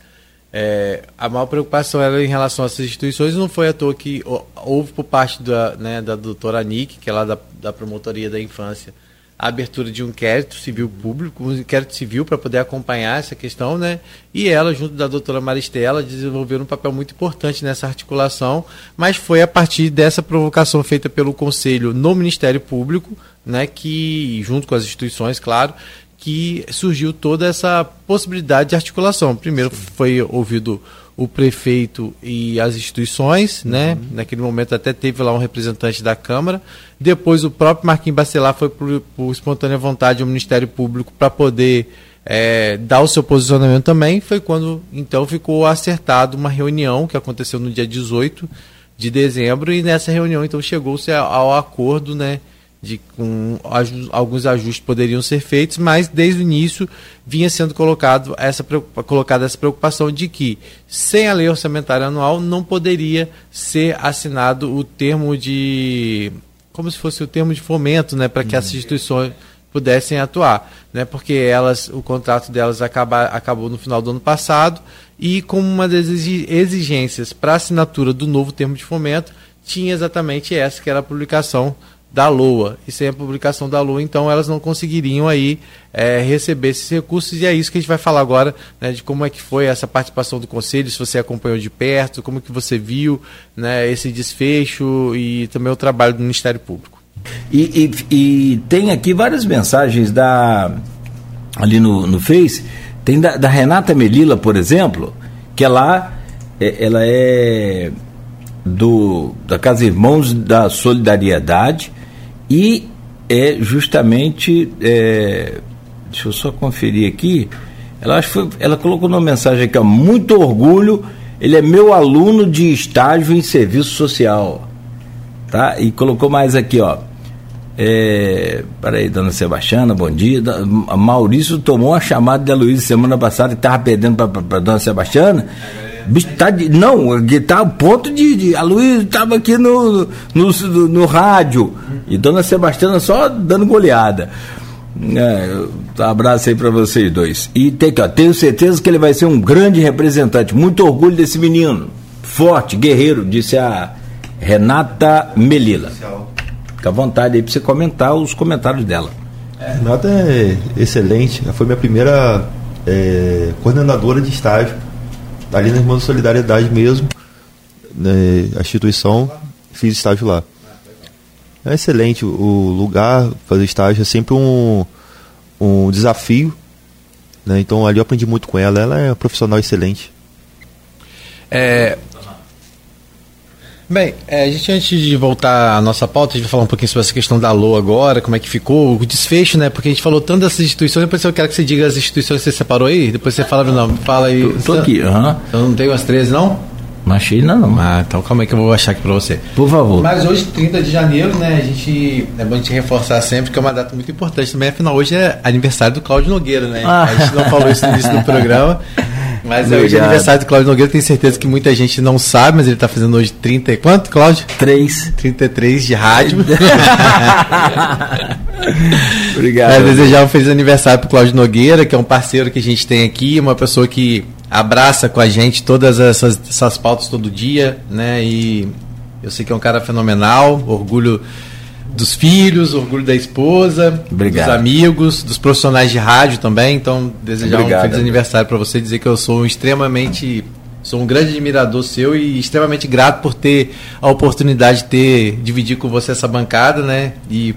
é, a maior preocupação era em relação a essas instituições, não foi à toa que hou- houve por parte da, né, da doutora Nick, que é lá da, da Promotoria da Infância, a abertura de um inquérito civil público, um inquérito civil para poder acompanhar essa questão, né? E ela, junto da doutora Maristela, desenvolveram um papel muito importante nessa articulação, mas foi a partir dessa provocação feita pelo Conselho no Ministério Público, né, que, junto com as instituições, claro, que surgiu toda essa possibilidade de articulação. Primeiro foi ouvido o prefeito e as instituições, né? Naquele momento até teve lá um representante da Câmara. Depois o próprio Marquinhos Bacelar foi por, por espontânea vontade ao Ministério Público para poder eh, dar o seu posicionamento também. Foi quando então ficou acertado uma reunião que aconteceu no dia 18 de dezembro e nessa reunião então chegou-se ao acordo, né? De com alguns ajustes poderiam ser feitos, mas desde o início vinha sendo colocado essa, colocada essa preocupação de que, sem a lei orçamentária anual, não poderia ser assinado o termo de. como se fosse o termo de fomento, né, para que essas instituições pudessem atuar, né, porque elas, o contrato delas acaba, acabou no final do ano passado e como uma das exi- exigências para assinatura do novo termo de fomento tinha exatamente essa, que era a publicação da LOA. E sem a publicação da LOA, então elas não conseguiriam aí eh, receber esses recursos e é isso que a gente vai falar agora, né, de como é que foi essa participação do Conselho, se você acompanhou de perto, como que você viu né, esse desfecho e também o trabalho do Ministério Público. E, e- e tem aqui várias mensagens da ali no, no Face. Tem da, da Renata Melila, por exemplo, que ela, é, ela é do da Casa Irmãos da Solidariedade e é justamente é, deixa eu só conferir aqui. Ela acho foi, ela colocou uma mensagem aqui, ó, muito orgulho. Ele é meu aluno de estágio em serviço social tá? E colocou mais aqui, ó. É, peraí, dona Sebastiana, bom dia. Da- a Maurício tomou uma chamada de Luiz semana passada que tava perdendo pra dona Sebastiana. Bicho, tá de, não, tá a ponto de. de a Luiz estava aqui no, no, no, no rádio. E dona Sebastiana só dando goleada. É, abraço aí pra vocês dois. E tem ó, tenho certeza que ele vai ser um grande representante. Muito orgulho desse menino. Forte, guerreiro, disse a Renata Melila. Fica à vontade aí pra você comentar os comentários dela. Renata é excelente. Ela foi minha primeira é, coordenadora de estágio, ali na Irmã da Solidariedade mesmo, né, a instituição, fiz estágio lá. É excelente o lugar, fazer estágio é sempre um, um desafio. Né? Então ali eu aprendi muito com ela. Ela é uma profissional excelente. É, Bem, é, a gente antes de voltar à nossa pauta, a gente vai falar um pouquinho sobre essa questão da LOA agora, como é que ficou, o desfecho, né? Porque a gente falou tanto dessas instituições, depois eu quero que você diga as instituições que você separou aí, depois você fala, não, fala aí. Tô, tô aqui, aham. Então não tem umas 13, não? Não achei não, não. Ah, então calma aí que eu vou achar aqui pra você. Por favor. Mas hoje, 30 de janeiro, né, a gente. É bom a gente reforçar sempre que é uma data muito importante também, afinal, hoje é aniversário do Cláudio Nogueira, né? Ah. A gente não falou isso no início do programa, <laughs> Mas Obrigado. hoje é aniversário do Cláudio Nogueira, tenho certeza que muita gente não sabe, mas ele está fazendo hoje 30 e quanto, Cláudio? 3. 33 de rádio. <laughs> <laughs> Obrigado. Quero desejar um feliz aniversário para Cláudio Nogueira, que é um parceiro que a gente tem aqui, uma pessoa que abraça com a gente todas essas, essas pautas todo dia, né? E eu sei que é um cara fenomenal, orgulho dos filhos, orgulho da esposa, Obrigado. dos amigos, dos profissionais de rádio também. Então, desejar Obrigado, um feliz aniversário para você, dizer que eu sou extremamente sou um grande admirador seu e extremamente grato por ter a oportunidade de ter dividir com você essa bancada, né? E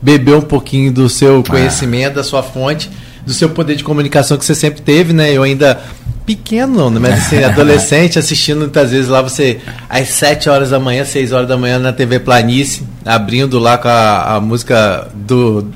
beber um pouquinho do seu ah. conhecimento, ah. da sua fonte, do seu poder de comunicação que você sempre teve, né? Eu ainda pequeno, né? mas assim, <laughs> adolescente, assistindo muitas vezes lá você às 7 horas da manhã, 6 horas da manhã na TV Planície, abrindo lá com a, a música do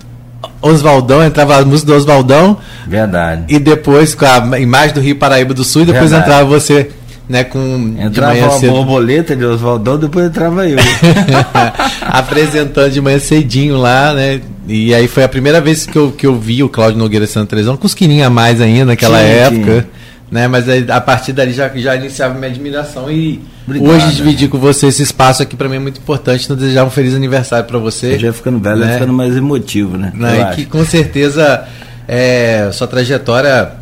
Oswaldão, entrava a música do Oswaldão. Verdade. E depois com a imagem do Rio Paraíba do Sul, e depois Verdade. entrava você né, com entrava de manhã cedo. borboleta de Oswaldão, depois entrava eu. <laughs> <laughs> Apresentando de manhã cedinho lá, né? E aí foi a primeira vez que eu, que eu vi o Cláudio Nogueira sendo televisão, com os quininhos a mais ainda naquela sim, época. Sim. Né? Mas aí, a partir dali já, já iniciava minha admiração e Obrigado, hoje dividir com você esse espaço aqui para mim é muito importante. Então desejar um feliz aniversário para você. Eu já ficando velho, né? ficando mais emotivo, né? né? E que com certeza é, sua trajetória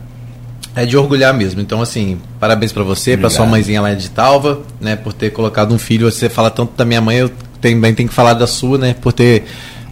é de orgulhar mesmo. Então assim, parabéns para você, para sua mãezinha lá de Talva, né, por ter colocado um filho. Você fala tanto da minha mãe, eu também tenho que falar da sua, né, por ter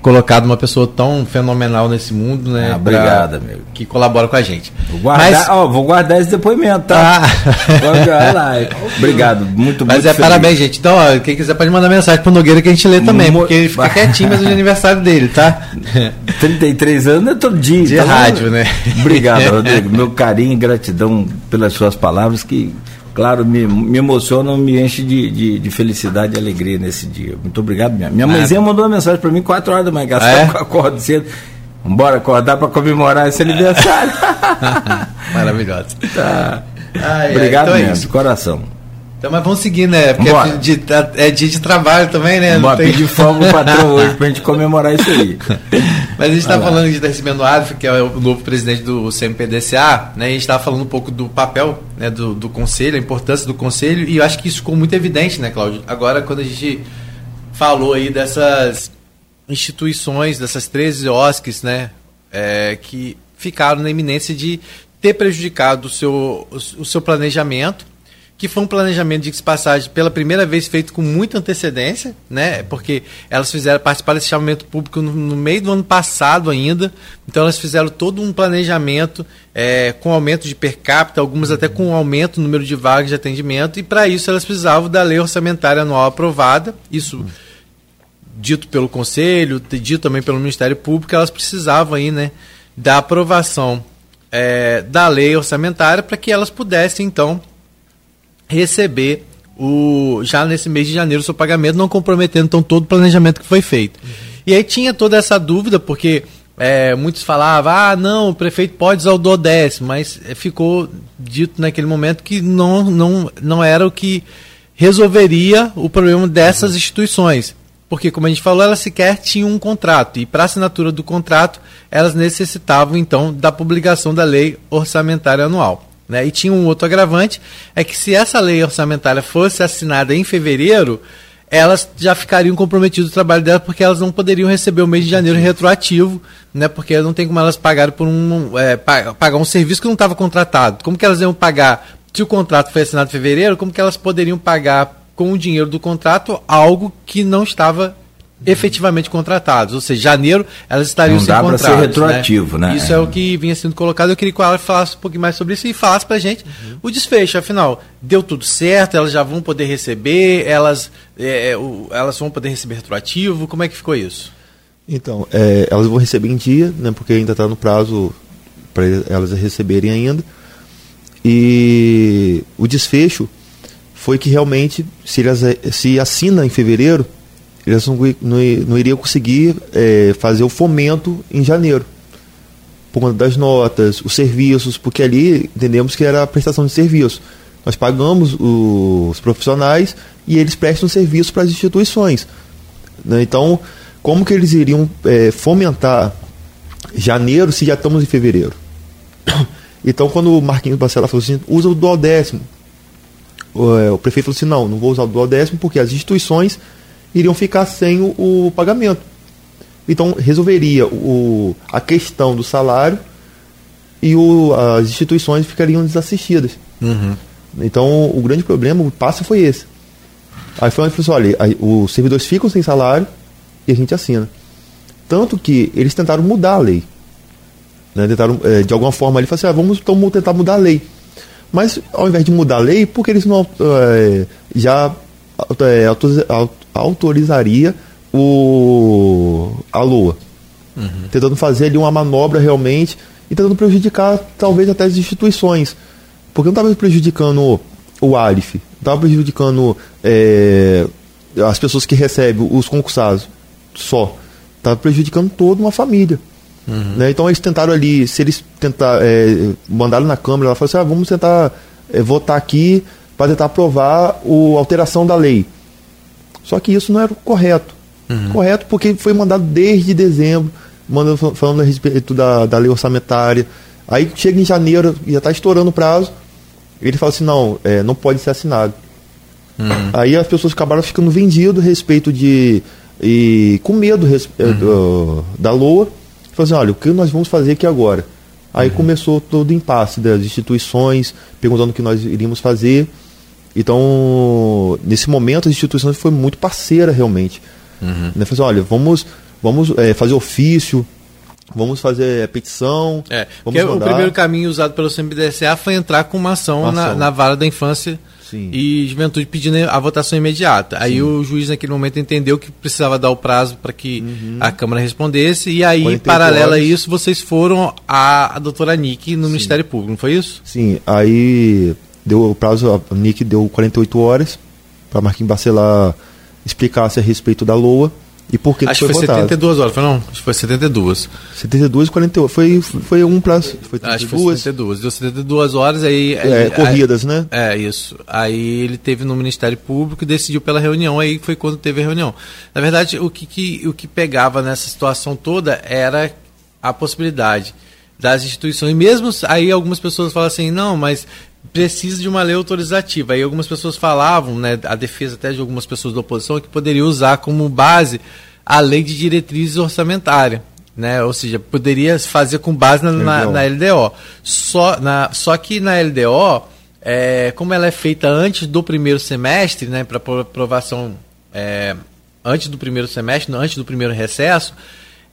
colocado uma pessoa tão fenomenal nesse mundo, né? Ah, obrigado, amigo. Que colabora com a gente. Vou guardar, Mas, ó, vou guardar esse depoimento, tá? Ah. <laughs> obrigado, muito Mas muito é feliz. parabéns, gente. Então, ó, quem quiser pode mandar mensagem pro Nogueira que a gente lê também, Mo... porque ele fica quietinho, mas é o <laughs> aniversário dele, tá? <laughs> 33 anos é todo dia. De tá rádio, né? Obrigado, Rodrigo. Meu carinho e gratidão pelas suas palavras que claro, me, me emociona, me enche de, de, de, felicidade e alegria nesse dia. Muito obrigado, minha. Minha mãezinha mandou uma mensagem para mim 4 horas da manhã, gastar ah, é? com acordo cedo. Vambora acordar para comemorar esse aniversário. <laughs> Maravilhoso. Tá. Ai, obrigado então é mesmo, de coração. Então, mas vamos seguir, né? Porque é dia, de, é dia de trabalho também, né? Vamos tem... pedir folga o patrão hoje pra gente comemorar isso aí. <laughs> Mas a gente está falando de recebendo o que é o novo presidente do CMPDCA, né? a gente estava falando um pouco do papel né, do, do conselho, a importância do conselho, e eu acho que isso ficou muito evidente, né, Cláudio? Agora, quando a gente falou aí dessas instituições, dessas 13 OSCs, né? É, que ficaram na iminência de ter prejudicado o seu, o seu planejamento que foi um planejamento de passagem pela primeira vez feito com muita antecedência, né? Porque elas fizeram participar desse chamamento público no, no meio do ano passado ainda, então elas fizeram todo um planejamento é, com aumento de per capita, algumas até com aumento no número de vagas de atendimento, e para isso elas precisavam da lei orçamentária anual aprovada, isso dito pelo Conselho, dito também pelo Ministério Público, elas precisavam aí, né, da aprovação é, da lei orçamentária para que elas pudessem então receber o já nesse mês de janeiro o seu pagamento, não comprometendo então todo o planejamento que foi feito. Uhum. E aí tinha toda essa dúvida, porque é, muitos falavam, ah, não, o prefeito pode usar o DODES, mas ficou dito naquele momento que não, não, não era o que resolveria o problema dessas uhum. instituições. Porque, como a gente falou, elas sequer tinham um contrato. E para assinatura do contrato, elas necessitavam, então, da publicação da lei orçamentária anual. Né? E tinha um outro agravante, é que se essa lei orçamentária fosse assinada em fevereiro, elas já ficariam comprometidas o trabalho delas porque elas não poderiam receber o mês de janeiro retroativo, né? Porque não tem como elas pagarem por um é, pagar um serviço que não estava contratado. Como que elas iam pagar se o contrato foi assinado em fevereiro? Como que elas poderiam pagar com o dinheiro do contrato algo que não estava efetivamente contratados. Ou seja, janeiro elas estariam Não sem dá para ser retroativo, né? né? Isso é. é. o que vinha sendo colocado. Eu queria que ela falasse um pouquinho mais sobre isso e falasse para a gente uhum. o desfecho. Afinal, deu tudo certo, elas já vão poder receber, elas, é, é o, elas vão poder receber retroativo. Como é que ficou isso? Então, é, elas vão receber em dia, né, porque ainda está no prazo para elas receberem ainda. E o desfecho foi que realmente, se, elas, se assina em fevereiro, eles não, não, não iriam conseguir é, fazer o fomento em janeiro, por conta das notas, os serviços, porque ali entendemos que era a prestação de serviço. Nós pagamos os profissionais e eles prestam serviço para as instituições. Né? Então, como que eles iriam é, fomentar janeiro se já estamos em fevereiro? <coughs> Então, quando o Marquinhos Bacela falou assim, usa o duodécimo, o, é, o prefeito falou assim, não, não vou usar o duodécimo porque as instituições iriam ficar sem o, o pagamento. Então, resolveria o, a questão do salário e o, as instituições ficariam desassistidas. Uhum. Então, o grande problema, o passo foi esse. Aí foi onde falou assim, olha, aí, os servidores ficam sem salário e a gente assina. Tanto que eles tentaram mudar a lei. Né? Tentaram, é, de alguma forma, ele falou assim, ah, vamos então, tentar mudar a lei. Mas, ao invés de mudar a lei, por que eles não é, já é, autorizaria o, a Lua? Uhum. Tentando fazer ali uma manobra realmente e tentando prejudicar, talvez, até as instituições. Porque não estava prejudicando o Arif, estava prejudicando é, as pessoas que recebem, os concursados, só. Estava prejudicando toda uma família. Uhum. Né? Então eles tentaram ali, se eles tentar, é, mandaram na Câmara, ela falou assim, ah, vamos tentar é, votar aqui para tentar aprovar a alteração da lei. Só que isso não era correto. Uhum. Correto porque foi mandado desde dezembro, mandando, falando a respeito da, da lei orçamentária. Aí chega em janeiro, já está estourando o prazo, ele fala assim, não, é, não pode ser assinado. Uhum. Aí as pessoas acabaram ficando vendidas a respeito de. E com medo uhum. do, da LOA. Falou assim, olha, o que nós vamos fazer aqui agora? Aí uhum. começou todo o impasse das instituições, perguntando o que nós iríamos fazer. Então, nesse momento, as instituições foi muito parceira realmente. Uhum. Né? Falou assim, olha, vamos, vamos é, fazer ofício, Vamos fazer petição. É, vamos o primeiro caminho usado pelo CMDSA foi entrar com uma ação, uma ação. Na, na, vara da infância Sim. e juventude pedindo a votação imediata. Sim. Aí o juiz naquele momento entendeu que precisava dar o prazo para que uhum. a Câmara respondesse. E aí, paralelo horas. a isso, vocês foram à, à doutora Nick no Sim. Ministério Público, não foi isso? Sim, aí deu o prazo, a Nick deu 48 horas para Marquinhos Bacelar explicasse a respeito da LOA. E por que Acho que foi, foi 72 horas, foi não? Acho que foi 72. 72 e 48. Foi, foi um pra. Foi 32. Acho que foi 72. Deu 72 horas aí. É, aí, corridas, né? É, isso. Aí ele teve no Ministério Público e decidiu pela reunião, aí foi quando teve a reunião. Na verdade, o que, que, o que pegava nessa situação toda era a possibilidade das instituições, mesmo aí algumas pessoas falam assim, não, mas precisa de uma lei autorizativa. Aí algumas pessoas falavam, né, a defesa até de algumas pessoas da oposição, que poderia usar como base a lei de diretrizes orçamentária. Né? Ou seja, poderia fazer com base na, na, na LDO. Só, na, só que na LDO, é, como ela é feita antes do primeiro semestre, né, para aprovação é, antes do primeiro semestre, antes do primeiro recesso,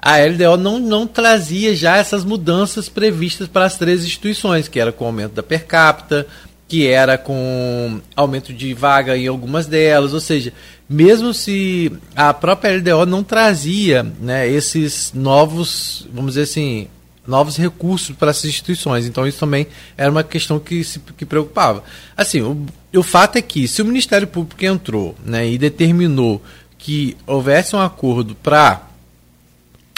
a LDO não, não trazia já essas mudanças previstas para as três instituições, que era com aumento da per capita, que era com aumento de vaga em algumas delas, ou seja, mesmo se a própria LDO não trazia né, esses novos, vamos dizer assim, novos recursos para essas instituições. Então isso também era uma questão que se que preocupava. Assim, o, o fato é que se o Ministério Público entrou né, e determinou que houvesse um acordo para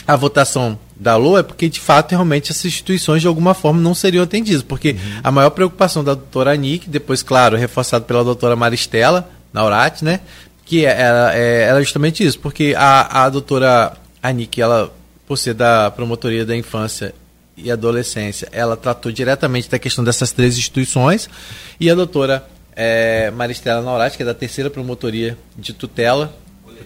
a votação da LOA é porque, de fato, realmente essas instituições, de alguma forma, não seriam atendidas. Porque uhum. a maior preocupação da doutora Anique, depois, claro, reforçado pela doutora Maristela Naurat, né? Que era, é, era justamente isso. Porque a, a doutora Anique, ela, por ser da promotoria da infância e adolescência, ela tratou diretamente da questão dessas três instituições. E a doutora é, Maristela Naurat, que é da terceira promotoria de tutela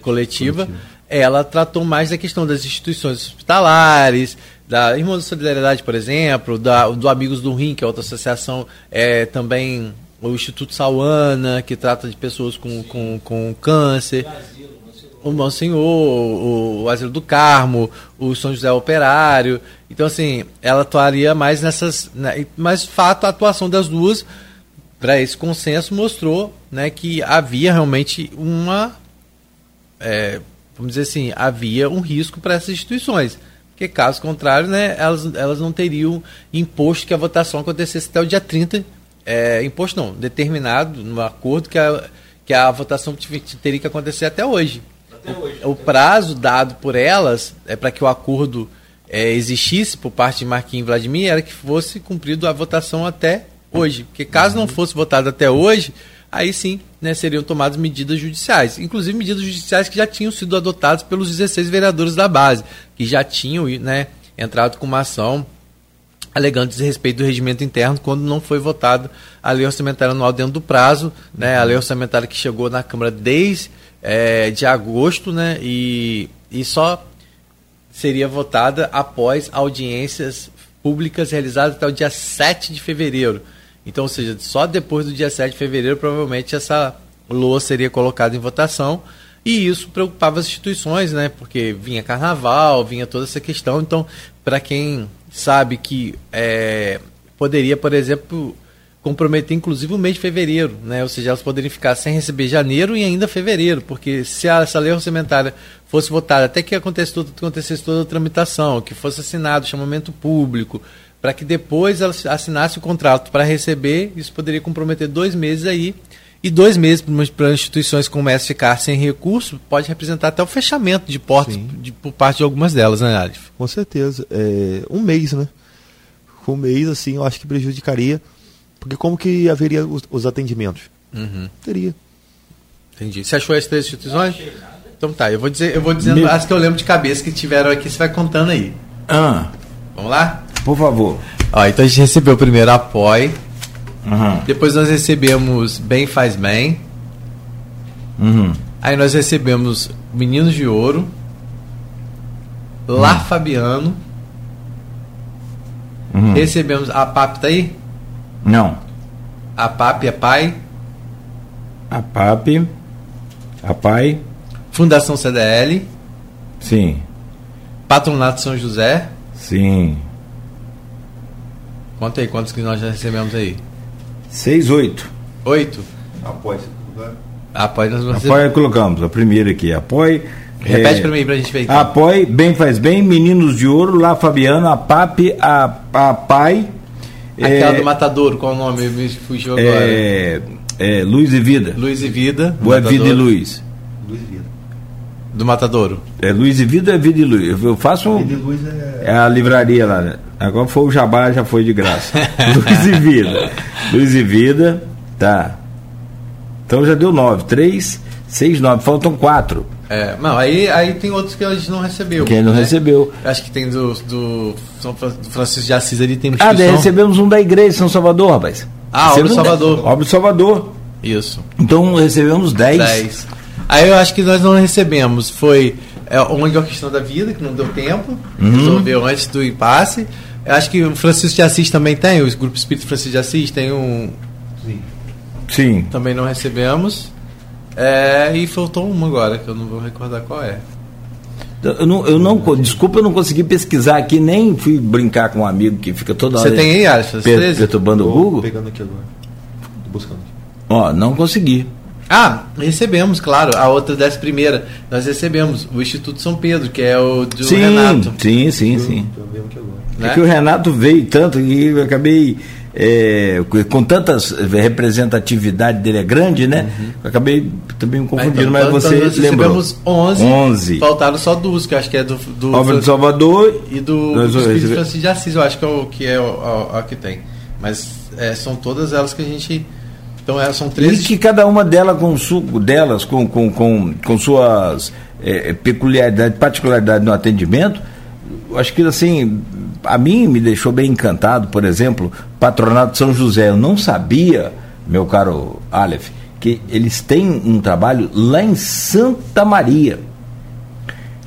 coletiva, coletiva ela tratou mais da questão das instituições hospitalares, da Irmãos da Solidariedade, por exemplo, da, do Amigos do Rim, que é outra associação, é, também o Instituto Sauana, que trata de pessoas com, com, com câncer. O Monsenhor, o, o Asilo do Carmo, o São José Operário. Então, assim, ela atuaria mais nessas. Né, mas, fato, a atuação das duas, para esse consenso, mostrou né, que havia realmente uma. É, vamos dizer assim, havia um risco para essas instituições. Porque, caso contrário, né, elas, elas não teriam imposto que a votação acontecesse até o dia 30. É, imposto não, determinado no acordo que a, que a votação teria que acontecer até hoje. Até hoje o, o prazo dado por elas é para que o acordo é, existisse por parte de Marquinhos e Vladimir era que fosse cumprido a votação até hoje. Porque caso não fosse votado até hoje, aí sim né, seriam tomadas medidas judiciais. Inclusive medidas judiciais que já tinham sido adotadas pelos 16 vereadores da base, que já tinham né, entrado com uma ação alegando desrespeito do regimento interno quando não foi votada a lei orçamentária anual dentro do prazo, né? A lei orçamentária que chegou na Câmara desde é, de agosto, né? E, e só seria votada após audiências públicas realizadas até o dia 7 de fevereiro. Então, ou seja, só depois do dia 7 de fevereiro, provavelmente essa LOA seria colocada em votação. E isso preocupava as instituições, né? Porque vinha carnaval, vinha toda essa questão. Então, para quem sabe que é, poderia, por exemplo, comprometer inclusive o mês de fevereiro, né? Ou seja, elas poderiam ficar sem receber janeiro e ainda fevereiro, porque se essa lei orçamentária fosse votada até que acontecesse, tudo, acontecesse toda a tramitação, que fosse assinado chamamento público, para que depois ela assinasse o contrato para receber, isso poderia comprometer dois meses aí. E dois meses para instituições como essa ficar sem recurso pode representar até o fechamento de portas de, por parte de algumas delas, né, Alif? Com certeza. É, um mês, né? Um mês, assim, eu acho que prejudicaria. Porque como que haveria os, os atendimentos? Uhum. Teria. Entendi. Você achou as três instituições? Então tá, eu vou dizer, eu vou dizendo Me... as que eu lembro de cabeça que tiveram aqui, você vai contando aí. Ah. Vamos lá? Por favor. Ó, então a gente recebeu primeiro apoio. Uhum. Depois nós recebemos Bem Faz Bem. Uhum. Aí nós recebemos Meninos de Ouro. Lá uhum. Fabiano. Uhum. Recebemos. A PAP tá aí? Não. A PAP é pai? A PAP. A pai. Fundação CDL. Sim. Patronato São José. Sim. Conta aí, quantos que nós já recebemos aí? Seis, oito. Oito? Após. Após nós vamos Apoio colocamos, a primeira aqui. Apoio. Repete é, para mim, para a gente ver aqui. Apoie, Bem Faz Bem, Meninos de Ouro, Lá Fabiano, a PAP, a, a PAI. Aquela é, do Matadouro, qual o nome? Me fugiu agora. É, é, Luz e Vida. Luz e Vida. Boa Vida e Luz. Luz e Vida. Do Matadouro. É Luz e Vida é Vida e Luz. Eu faço. Um, Vida e Luz é... é a livraria lá, né? Agora foi o Jabá, já foi de graça. <laughs> Luz e Vida. Luz e Vida, tá. Então já deu nove. Três, seis, nove. Faltam quatro. É, não, aí, aí tem outros que a gente não recebeu. Quem não né? recebeu. Acho que tem do, do, do Francisco de Assis ali, tem Ah, daí recebemos um da igreja São Salvador, rapaz. Ah, Obra Salvador. Obra Salvador. Isso. Então recebemos dez. Dez. Aí eu acho que nós não recebemos. Foi é, onde a questão da vida, que não deu tempo. Uhum. Resolveu antes do impasse. Eu acho que o Francisco de Assis também tem, o Grupo Espírito Francisco de Assis tem um. Sim. Sim. Também não recebemos. É, e faltou uma agora, que eu não vou recordar qual é. Eu não, eu não, desculpa, eu não consegui pesquisar aqui, nem fui brincar com um amigo que fica toda hora. Você tem aí, Alisson? Per, perturbando o Google? pegando aqui agora. Tô buscando aqui. Ó, não consegui. Ah, recebemos, claro. A outra dessa primeira. Nós recebemos o Instituto São Pedro, que é o do sim, Renato. Sim, sim, sim. Né? É que o Renato veio tanto que eu acabei. É, com tantas representatividade dele é grande, né? Uhum. Eu acabei também me confundindo, então, mas você nós lembrou. Recebemos 11, 11. Faltaram só duas, que eu acho que é do, do Obra do Salvador e do, do Espírito Francisco de Assis, eu acho que é o que é o, o, o que tem. Mas é, são todas elas que a gente então elas são três. E que cada uma delas com, delas, com, com, com, com suas é, peculiaridades, particularidades no atendimento, acho que assim, a mim me deixou bem encantado, por exemplo, Patronato de São José. Eu não sabia, meu caro Aleph, que eles têm um trabalho lá em Santa Maria.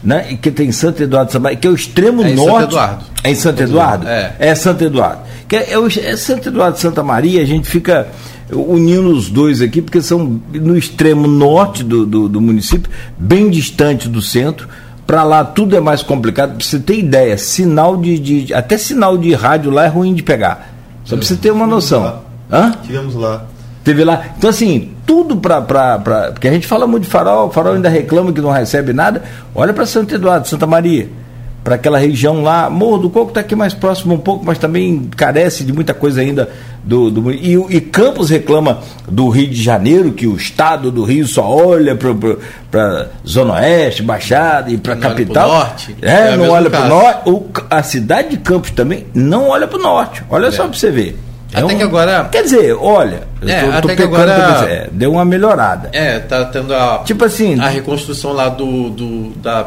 Né? Que tem Santo Eduardo de Santa Maria, que é o extremo é norte. Santo Eduardo. É em Santo Eduardo? É. É Santo Eduardo. Que é, é, o, é Santo Eduardo de Santa Maria, a gente fica unindo os dois aqui, porque são no extremo norte do, do, do município, bem distante do centro. Para lá tudo é mais complicado. Para você ter ideia, sinal de, de, Até sinal de rádio lá é ruim de pegar. Só para você ter uma noção. Hã? Tivemos lá. Teve lá. Então, assim, tudo para. Porque a gente fala muito de farol, o farol ainda reclama que não recebe nada. Olha para Santo Eduardo, Santa Maria para aquela região lá. Morro do Coco está aqui mais próximo um pouco, mas também carece de muita coisa ainda do. do e, e, Campos reclama do Rio de Janeiro, que o estado do Rio só olha para Zona Oeste, Baixada e para a capital. norte. É, é não olha para o norte. A cidade de Campos também não olha para o norte. Olha é. só para você ver. É até um, que agora. Quer dizer, olha, é, tô, tô até que agora. É, deu uma melhorada. É, tá tendo a. Tipo assim. A reconstrução lá do, do da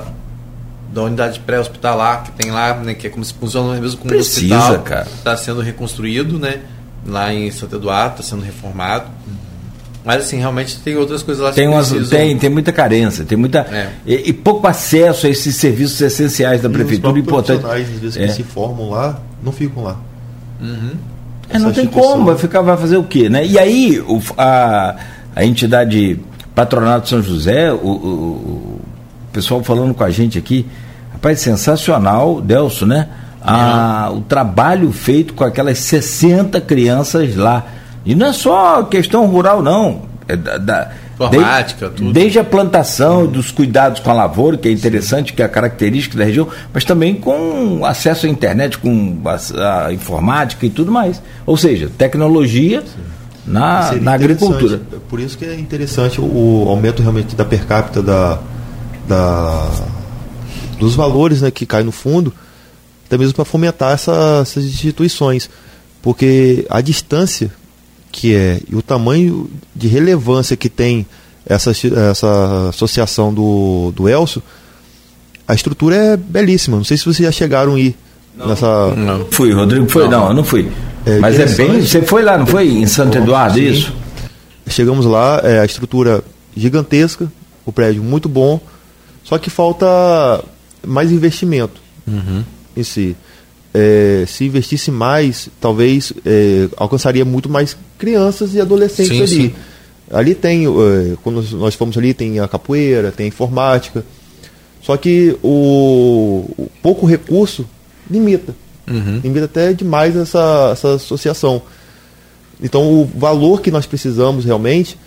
da unidade pré-hospitalar que tem lá, né, que é como se funciona mesmo como Precisa, um hospital. cara. Está sendo reconstruído, né? Lá em Santo Eduardo, está sendo reformado. Mas assim, realmente tem outras coisas lá que Tem, umas, precisam. tem, tem muita carência, tem muita. É. E, e pouco acesso a esses serviços essenciais da E os prefeitura próprios importante. profissionais, às vezes, É. que se formam lá, não ficam lá. É, não tem como, vai ficar, vai fazer o quê, né? E aí o, a, a entidade Patronato São José, o- o pessoal falando com a gente aqui, rapaz, sensacional, Delso, né? A, o trabalho feito com aquelas 60 crianças lá. E não é só questão rural, não. É da, da- Informática, desde, tudo. Desde a plantação, dos cuidados com a lavoura, que é interessante, que é a característica da região, mas também com acesso à internet, com a, a informática e tudo mais. Ou seja, tecnologia na, Seria na agricultura. interessante. Por isso que é interessante o aumento realmente da per capita da, da dos valores né, que cai no fundo, até mesmo para fomentar essa- essas instituições. Porque a distância que é e o tamanho de relevância que tem essa, essa associação do, do Elcio, a estrutura é belíssima. Não sei se vocês já chegaram a ir nessa. Não. Fui, Rodrigo foi? Não, eu não fui. É Mas é bem. Você foi lá, não foi? Em Santo Eduardo, Sim. isso? Chegamos lá, é, a estrutura gigantesca, o prédio muito bom, só que falta mais investimento em si. É, se investisse mais, talvez é, alcançaria muito mais crianças e adolescentes Sim, ali. sim. Ali tem, é, quando nós fomos ali, tem a capoeira, tem a informática. Só que o, o pouco recurso limita. Limita até demais essa, essa associação. Então, o valor que nós precisamos realmente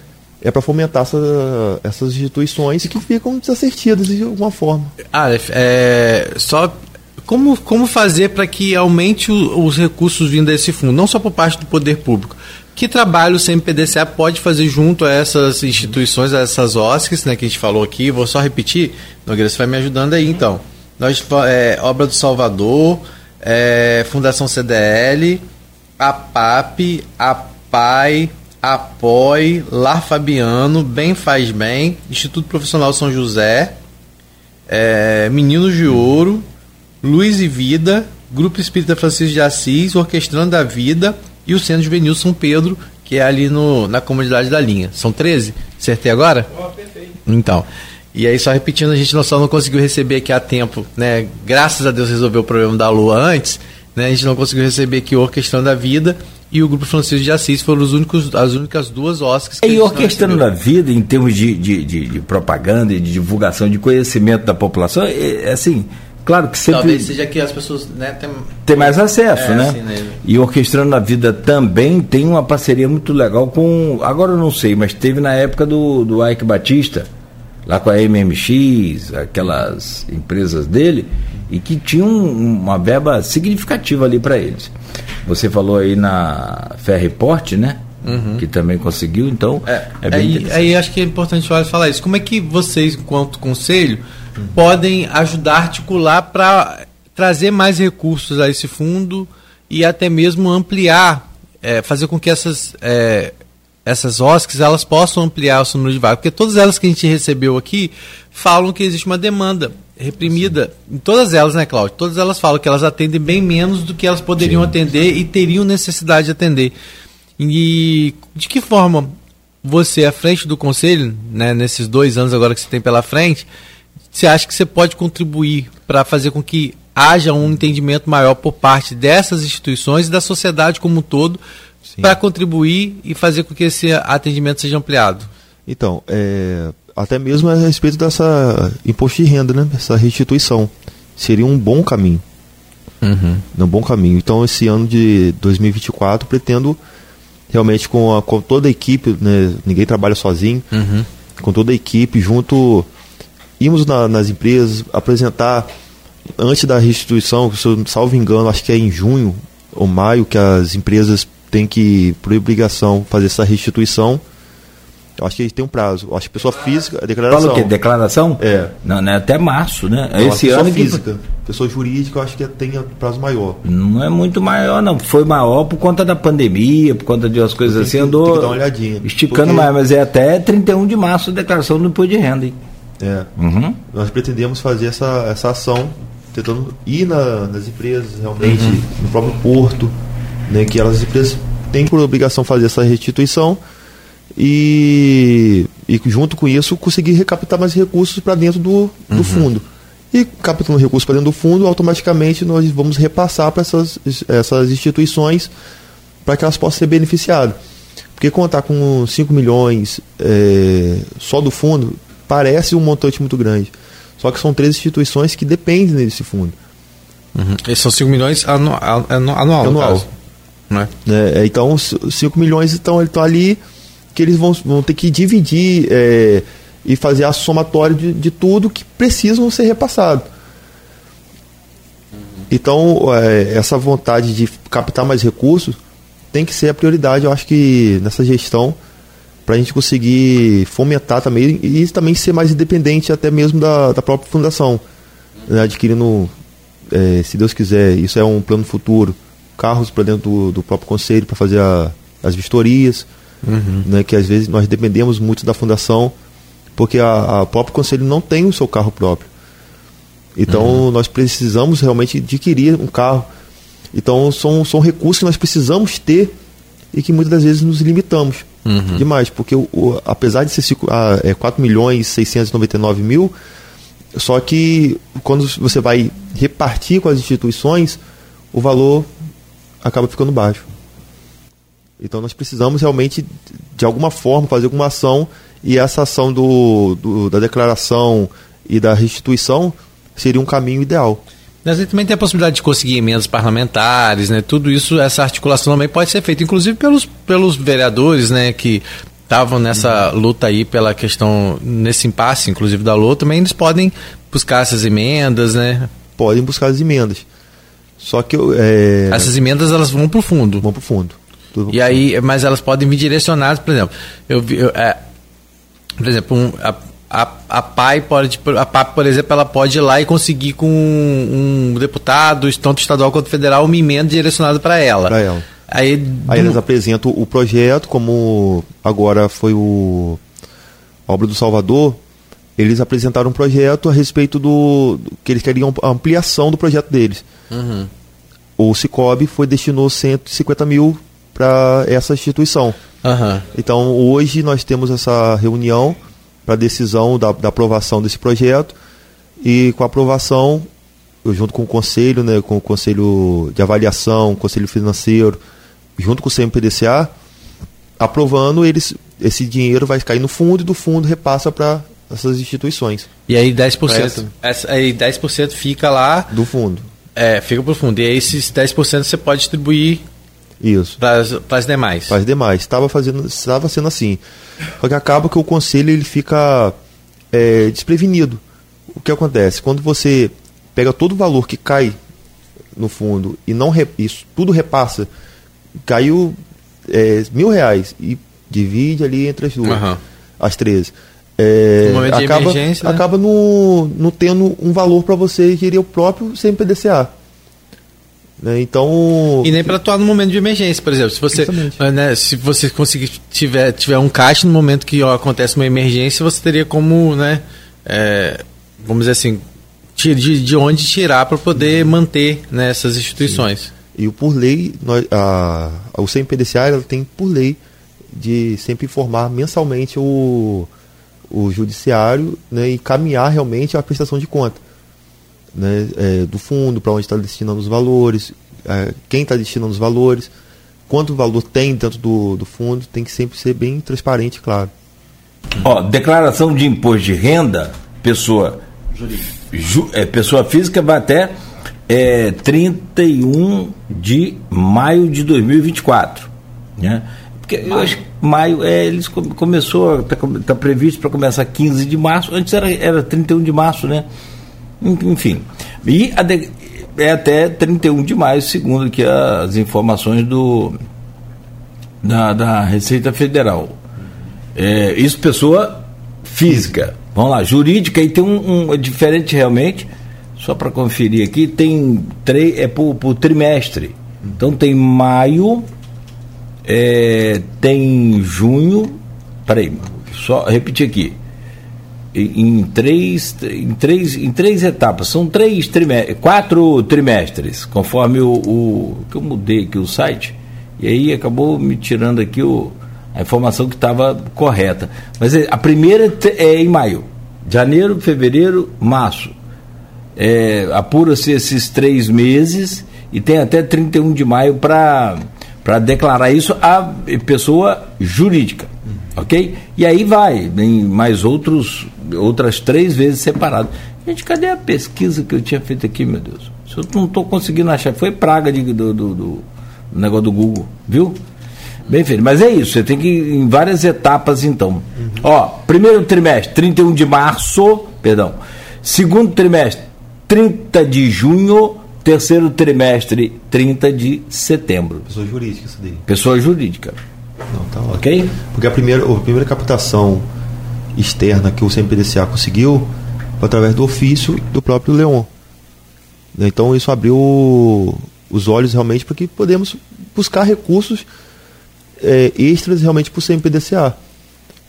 é para fomentar essa- essas instituições que ficam desassistidas de alguma forma. Aleph, é, só como, como fazer para que aumente o- os recursos vindo desse fundo, não só por parte do poder público. Que trabalho o CMPDCA pode fazer junto a essas instituições, a essas OSCs, né, que a gente falou aqui? Vou só repetir, Nogueira, você vai me ajudando aí então. Nós, é, Obra do Salvador, é, Fundação CDL, a PAP, a PAI, Apoie, Lar Fabiano, Bem Faz Bem, Instituto Profissional São José, é, Meninos de Ouro, Luz e Vida, Grupo Espírita Francisco de Assis, Orquestrando a Vida e o Centro Juvenil São Pedro, que é ali no, na comunidade da linha. São 13? Acertei agora? perfeito. Então. E aí, só repetindo, a gente não só não conseguiu receber aqui a tempo, né? Graças a Deus resolveu o problema da lua antes, né? A gente não conseguiu receber aqui o Orquestrando a Vida e o Grupo Francisco de Assis foram os únicos, as únicas duas Oscars que E orquestrando a vida em termos de, de, de- de propaganda e de divulgação, de conhecimento da população, é, é assim, claro que sempre Talvez seja que as pessoas né, tem, tem mais acesso, É, né? assim, né? E Orquestrando a Vida também tem uma parceria muito legal com. Agora eu não sei, mas teve na época do, do Ike Batista, lá com a MMX, aquelas empresas dele, e que tinham uma verba significativa ali para eles. Você falou aí na Ferreport, né? Que também conseguiu, então É, é, bem aí, interessante. aí acho que é importante falar isso. Como é que vocês, enquanto conselho, podem ajudar a articular para trazer mais recursos a esse fundo e até mesmo ampliar, é, fazer com que essas, é, essas OSCs elas possam ampliar o seu número de vagas? Porque todas elas que a gente recebeu aqui falam que existe uma demanda reprimida em todas elas, né, Cláudio? Todas elas falam que elas atendem bem menos do que elas poderiam atender e teriam necessidade de atender. E de que forma você, à frente do conselho, né, nesses dois anos agora que você tem pela frente, você acha que você pode contribuir para fazer com que haja um entendimento maior por parte dessas instituições e da sociedade como um todo para contribuir e fazer com que esse atendimento seja ampliado? Então, é, até mesmo a respeito dessa imposto de renda, né? Essa restituição. Seria um bom caminho. Um bom caminho. Então, esse ano de 2024, pretendo realmente com, a- com toda a equipe, né? ninguém trabalha sozinho, com toda a equipe, junto, irmos na- nas empresas, apresentar, antes da restituição, se eu salvo engano, acho que é em junho ou maio que as empresas têm que, por obrigação, fazer essa restituição. Eu acho que tem um prazo. Eu acho que pessoa física, a declaração. Fala o quê? Declaração? É. Não, não é até março, né? Não, Esse pessoa ano que física. Pessoa jurídica, eu acho que tem prazo maior. não é muito maior, não. Foi maior por conta da pandemia, por conta de umas coisas Tem assim, que- andou tem que dar uma olhadinha. esticando Porque- mais, mas é até 31 de março a declaração do imposto de renda, hein? É. Uhum. Nós pretendemos fazer essa, essa ação, tentando ir na, nas empresas, realmente, uhum. no próprio porto, né, que elas, empresas têm por obrigação fazer essa restituição e, e junto com isso conseguir recaptar mais recursos para dentro do, do uhum. fundo. E captando recursos para dentro do fundo, automaticamente nós vamos repassar para essas, essas instituições para que elas possam ser beneficiadas. Porque contar com 5 milhões é, só do fundo parece um montante muito grande. Só que são três instituições que dependem desse fundo. Uhum. Esses são 5 milhões anual, anual, anual. Né? É, então, 5 milhões estão, estão ali que eles vão, vão ter que dividir é, e fazer a somatória de, de tudo que precisam ser repassado. Uhum. Então, é, essa vontade de captar mais recursos tem que ser a prioridade, eu acho que nessa gestão, para a gente conseguir fomentar também e também ser mais independente até mesmo da, da própria fundação, né, adquirindo, é, se Deus quiser, isso é um plano futuro, carros para dentro do, do, próprio conselho para fazer a, as vistorias, uhum. né, que às vezes nós dependemos muito da fundação, porque a, a próprio conselho não tem o seu carro próprio. Então uhum. nós precisamos realmente adquirir um carro então são, são recursos que nós precisamos ter e que muitas das vezes nos limitamos uhum. demais, porque o, o, apesar de ser 5, ah, é, 4 milhões 699 mil, só que quando você vai repartir com as instituições, o valor acaba ficando baixo. Então nós precisamos realmente, de alguma forma, fazer alguma ação e essa ação do, do da declaração e da restituição seria um caminho ideal. Mas também tem a possibilidade de conseguir emendas parlamentares, né? Tudo isso, essa articulação também pode ser feita, inclusive pelos, pelos vereadores, né? Que estavam nessa uhum. luta aí pela questão, nesse impasse, inclusive da luta, também eles podem buscar essas emendas, né? Podem buscar as emendas. Só que é... essas emendas elas vão para o fundo. Vão para o fundo. E aí, mas elas podem vir direcionadas, por exemplo, eu, eu é, por exemplo, um, a, a, a PAI pode, a PAP, por exemplo, ela pode ir lá e conseguir com um, um deputado, tanto estadual quanto federal, uma emenda direcionada para ela. Para ela. Aí, Aí eles apresentam o projeto, como agora foi o a obra do Salvador, eles apresentaram um projeto a respeito do, do que eles queriam a ampliação do projeto deles. Uhum. O Cicobi foi destinou 150 mil para essa instituição. Uhum. Então hoje nós temos essa reunião para a decisão da, da, aprovação desse projeto e com a aprovação, eu junto com o conselho, né, com o conselho de avaliação, conselho financeiro, junto com o CMPDCA, aprovando eles, esse dinheiro vai cair no fundo e do fundo repassa para essas instituições. E aí 10%, essa, aí 10% fica lá do fundo. É, fica para o fundo. E aí esses 10% você pode distribuir isso. Para as demais. Para as demais. Estava fazendo, estava sendo assim. Só que acaba que o conselho ele fica é, desprevenido. O que acontece? Quando você pega todo o valor que cai no fundo e não isso tudo repassa, caiu é, mil reais e divide ali entre as duas, uhum. as 13. É, acaba, né? acaba no, no tendo um valor para você gerir o próprio CMPDCA. Né? Então. E nem para atuar no momento de emergência, por exemplo. Se você, né, se você conseguir tiver, tiver um caixa no momento que ó, acontece uma emergência, você teria como, né, é, vamos dizer assim, de, de onde tirar para poder uhum. manter né, essas instituições. Sim. E o por lei, nós, a, a, o CMPDCA ela tem por lei de sempre informar mensalmente o, o judiciário né, e caminhar realmente a prestação de conta né, é, do fundo, para onde está destinando os valores, é, quem está destinando os valores, quanto valor tem dentro do, do fundo, tem que sempre ser bem transparente, claro. Ó, declaração de imposto de renda, pessoa, ju, é, pessoa física vai até é, 31 de maio de 2024. Né? Porque maio. eu acho que maio, é, eles começou, está tá previsto para começar 15 de março, antes era, era 31 de março, né? Enfim. E de, é até 31 de maio, segundo que as informações do da, da Receita Federal. É, isso pessoa física. Vamos lá, jurídica e tem um, um é diferente realmente. Só para conferir aqui, tem três é por, por, trimestre. Então tem maio, é, tem junho. Peraí, só repetir aqui em três, em três, em três etapas. São três trimestres, quatro trimestres, conforme o, o que eu mudei aqui o site. E aí acabou me tirando aqui o, a informação que estava correta. Mas é, a primeira é em maio. Janeiro, fevereiro, março. É, Apura-se esses três meses e tem até 31 de maio para declarar isso a pessoa jurídica. Ok? E aí vai, em mais outros, outras três vezes separado. Gente, cadê a pesquisa que eu tinha feito aqui, meu Deus? Eu não estou conseguindo achar. Foi praga de, do, do, do, negócio do Google, viu? Bem feito. Mas é isso, você tem que ir em várias etapas então. Uhum. Ó, primeiro trimestre, 31 de março, perdão. Segundo trimestre, 30 de junho. Terceiro trimestre, 30 de setembro. Pessoa jurídica, isso daí. Pessoa jurídica. Não, tá ótimo. Ok? Porque a primeira, a primeira captação externa que o CMPDCA conseguiu foi através do ofício do próprio Leon. Então isso abriu os olhos realmente para que podemos buscar recursos é, extras realmente para o CMPDCA.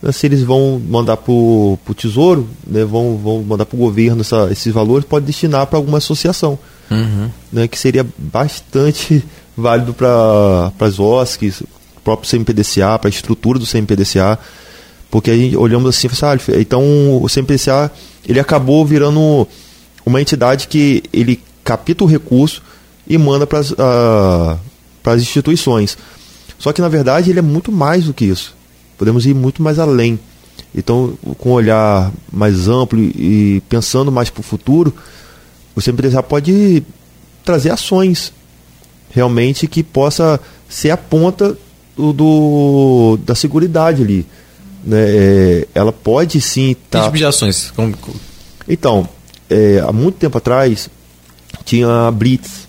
Né, se eles vão mandar para o Tesouro, né, vão, vão mandar para o governo essa, esses valores, pode destinar para alguma associação. Uhum. Né, que seria bastante válido para as OSCs, o próprio CMPDCA, para a estrutura do CMPDCA, porque a gente olhamos assim, assim ah, então o CMPDCA ele acabou virando uma entidade que ele capta o recurso e manda para as uh, instituições. Só que na verdade ele é muito mais do que isso. Podemos ir muito mais além. Então, com um olhar mais amplo e pensando mais para o futuro, você já pode trazer ações realmente que possa ser a ponta do, do da seguridade ali. Né? É, ela pode sim estar. Tá... Que tipo de ações? Como... Então, é, há muito tempo atrás tinha a Blitz,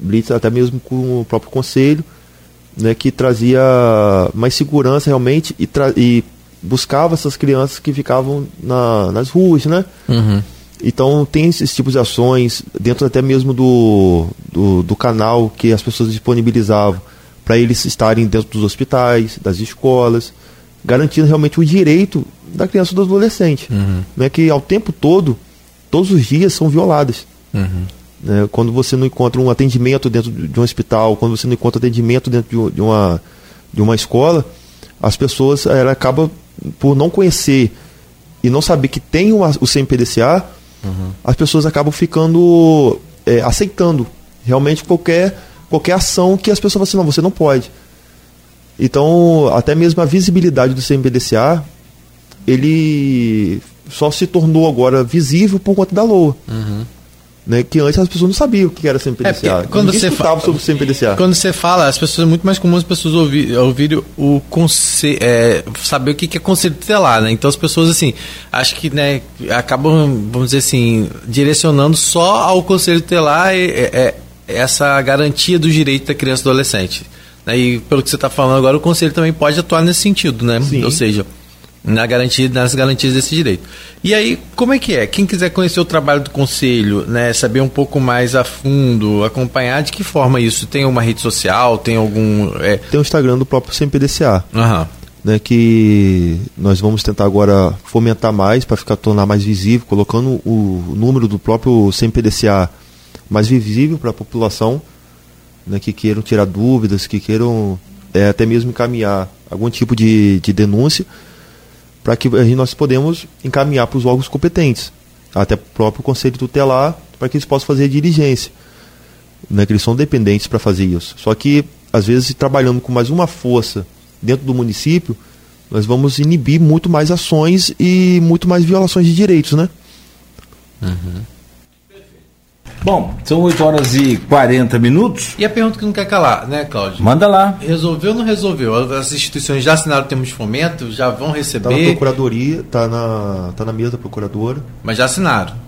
Blitz até mesmo com o próprio conselho, né, que trazia mais segurança realmente e, e buscava essas crianças que ficavam na, nas ruas, né? Uhum. Então tem esses tipos de ações dentro até mesmo do, do, do canal que as pessoas disponibilizavam para eles estarem dentro dos hospitais, das escolas, garantindo realmente o direito da criança e do adolescente, uhum. né, que ao tempo todo, todos os dias são violadas. Uhum. Né? Quando você não encontra um atendimento dentro de um hospital, quando você não encontra atendimento dentro de, uma, de uma escola, as pessoas ela acaba por não conhecer e não saber que tem o, o CMPDCA, uhum. as pessoas acabam ficando é, aceitando realmente qualquer, qualquer ação que as pessoas falam assim, não, você não pode. Então, até mesmo a visibilidade do CMPDCA, ele só se tornou agora visível por conta da LOA. Uhum. Né, que antes as pessoas não sabiam o que era CMPDCA. É quando Ninguém você fala sobre CMPDCA. Quando você fala, as pessoas é muito mais comum as pessoas ouvirem ouvir o conselho, é, saber o que é conselho tutelar, né? Então as pessoas assim, acho que né, acabam, vamos dizer assim, direcionando só ao conselho tutelar é, é, essa garantia do direito da criança e do adolescente. Né? E pelo que você está falando agora, o conselho também pode atuar nesse sentido, né? Sim. Ou seja, na garantia, nas garantias desse direito. E aí, como é que é? Quem quiser conhecer o trabalho do conselho, né, saber um pouco mais a fundo, acompanhar, de que forma isso? Tem uma rede social? Tem algum. É... Tem o Instagram do próprio CMPDCA. Uhum. Né, que nós vamos tentar agora fomentar mais para ficar tornar mais visível, colocando o número do próprio CMPDCA mais visível para a população, né, que queiram tirar dúvidas, que queiram é, até mesmo encaminhar algum tipo de, de denúncia para que nós podemos encaminhar para os órgãos competentes, até o próprio conselho tutelar, para que eles possam fazer a diligência. Né, que eles são dependentes para fazer isso. Só que, às vezes, trabalhando com mais uma força dentro do município, nós vamos inibir muito mais ações e muito mais violações de direitos, né? Uhum. Bom, são 8 horas e 40 minutos. E a pergunta que não quer calar, né, Cláudio? Manda lá. Resolveu ou não resolveu? As instituições já assinaram o termo de fomento, já vão receber. Está na procuradoria, está na, tá na mesa da procuradora. Mas já assinaram.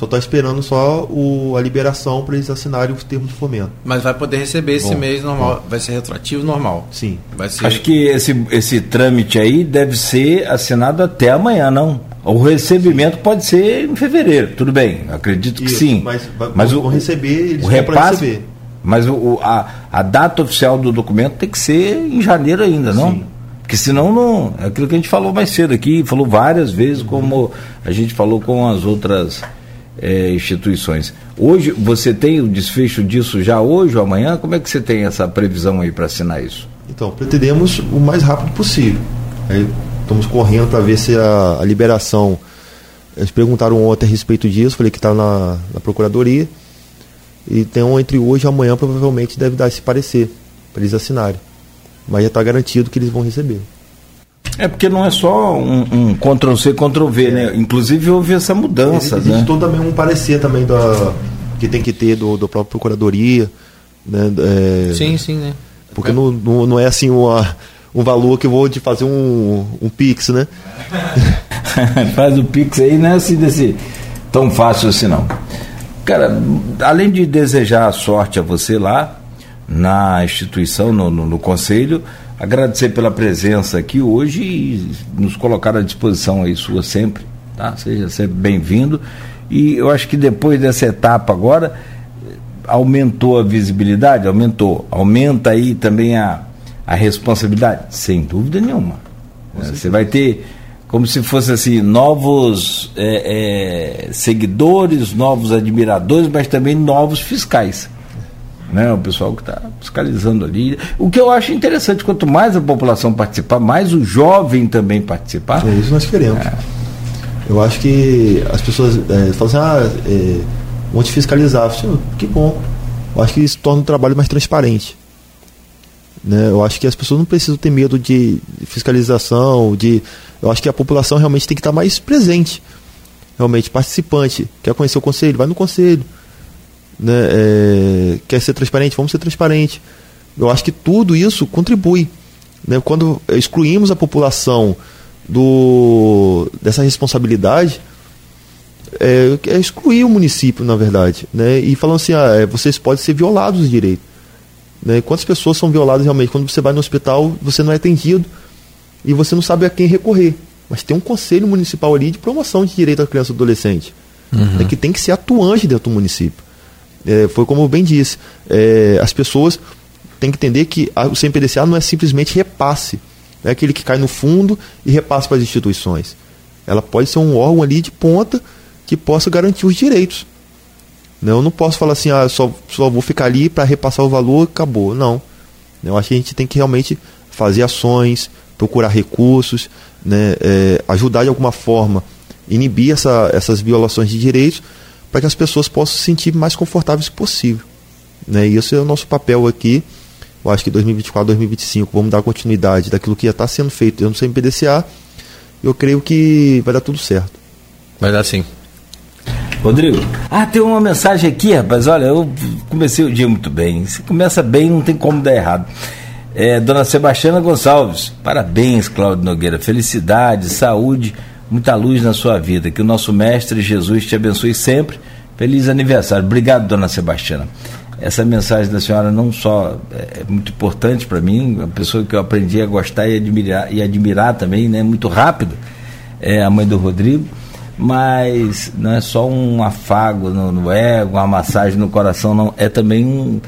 Só está esperando só o, a liberação para eles assinarem os termos de fomento. Mas vai poder receber esse bom, mês normal. Bom. Vai ser retroativo normal. Sim. Ser... Acho que esse, esse trâmite aí deve ser assinado até amanhã, não? O recebimento sim. pode ser em fevereiro, tudo bem, acredito Isso, que sim. Mas, mas vão o, receber, eles o repasse, receber. Mas o, a, a data oficial do documento tem que ser em janeiro ainda, não? Sim. Porque senão não. É aquilo que a gente falou mais cedo aqui, falou várias vezes, como a gente falou com as outras é, instituições. Hoje, você tem o desfecho disso já hoje ou amanhã? Como é que você tem essa previsão aí para assinar isso? Então, pretendemos o mais rápido possível. Aí, estamos correndo para ver se a, a, liberação. Eles perguntaram ontem a respeito disso, falei que está na, na Procuradoria. Então, entre hoje e amanhã, provavelmente deve dar esse parecer para eles assinarem. Mas já está garantido que eles vão receber. É porque não é só um, um Ctrl-C, Ctrl-V, é. né? Inclusive houve essa mudança, Existe né? também um parecer também da, que tem que ter do, do próprio Procuradoria. Né? É, sim, sim, né? Porque é. não, não, não é assim uma, um valor que eu vou de fazer um, um Pix, né? <laughs> Faz o Pix aí, não é assim desse tão fácil assim não. Cara, além de desejar sorte a você lá na instituição, no, no, no conselho, agradecer pela presença aqui hoje e nos colocar à disposição aí sua sempre, tá? Seja sempre bem-vindo. E eu acho que depois dessa etapa agora, aumentou a visibilidade? Aumentou. Aumenta aí também a, a responsabilidade? Sem dúvida nenhuma. É, você vai ter como se fosse assim, novos é, é, seguidores, novos admiradores, mas também novos fiscais né? O pessoal que está fiscalizando ali. O que eu acho interessante, quanto mais a população participar, mais o jovem também participar. É isso nós queremos. É. Eu acho que as pessoas é, falam assim, ah, é, vão te fiscalizar. Falo, que bom. Eu acho que isso torna o trabalho mais transparente. Né? Eu acho que as pessoas não precisam ter medo de fiscalização, de. Eu acho que a população realmente tem que estar mais presente, realmente participante. Quer conhecer o conselho? Vai no conselho né, é, quer ser transparente, vamos ser transparente. Eu acho que tudo isso contribui. Né? Quando excluímos a população do, dessa responsabilidade, é, é, excluir o município, na verdade. Né? E falando assim, ah, é, vocês podem ser violados de direito. Né? Quantas pessoas são violadas realmente? Quando você vai no hospital, você não é atendido e você não sabe a quem recorrer. Mas tem um conselho municipal ali de promoção de direito à criança e adolescente, uhum. né? que tem que ser atuante dentro do município é, foi como bem disse, é, as pessoas têm que entender que a, o CMPDCA não é simplesmente repasse, é aquele que cai no fundo e repassa para as instituições. Ela pode ser um órgão ali de ponta que possa garantir os direitos. Não, eu não posso falar assim, ah, só, só vou ficar ali para repassar o valor acabou. Não. Eu acho que a gente tem que realmente fazer ações, procurar recursos, né, é, ajudar de alguma forma, inibir essa, essas violações de direitos para que as pessoas possam se sentir mais confortáveis possível. Né? E esse é o nosso papel aqui. Eu acho que 2024, 2025 vamos dar continuidade daquilo que já está sendo feito Eu não sei em PDCA. Eu creio que vai dar tudo certo. Vai dar sim. Rodrigo, ah, tem uma mensagem aqui, rapaz. Olha, eu comecei o dia muito bem. Se começa bem, não tem como dar errado. É, Dona Sebastiana Gonçalves, parabéns, Cláudio Nogueira. Felicidade, saúde muita luz na sua vida. Que o nosso Mestre Jesus te abençoe sempre. Feliz aniversário. Obrigado, dona Sebastiana. Essa mensagem da senhora não só é, é muito importante para mim, uma pessoa que eu aprendi a gostar e admirar, e admirar também, né, muito rápido, é a mãe do Rodrigo, mas não é só um afago no, no ego, uma massagem no coração, não, é também um,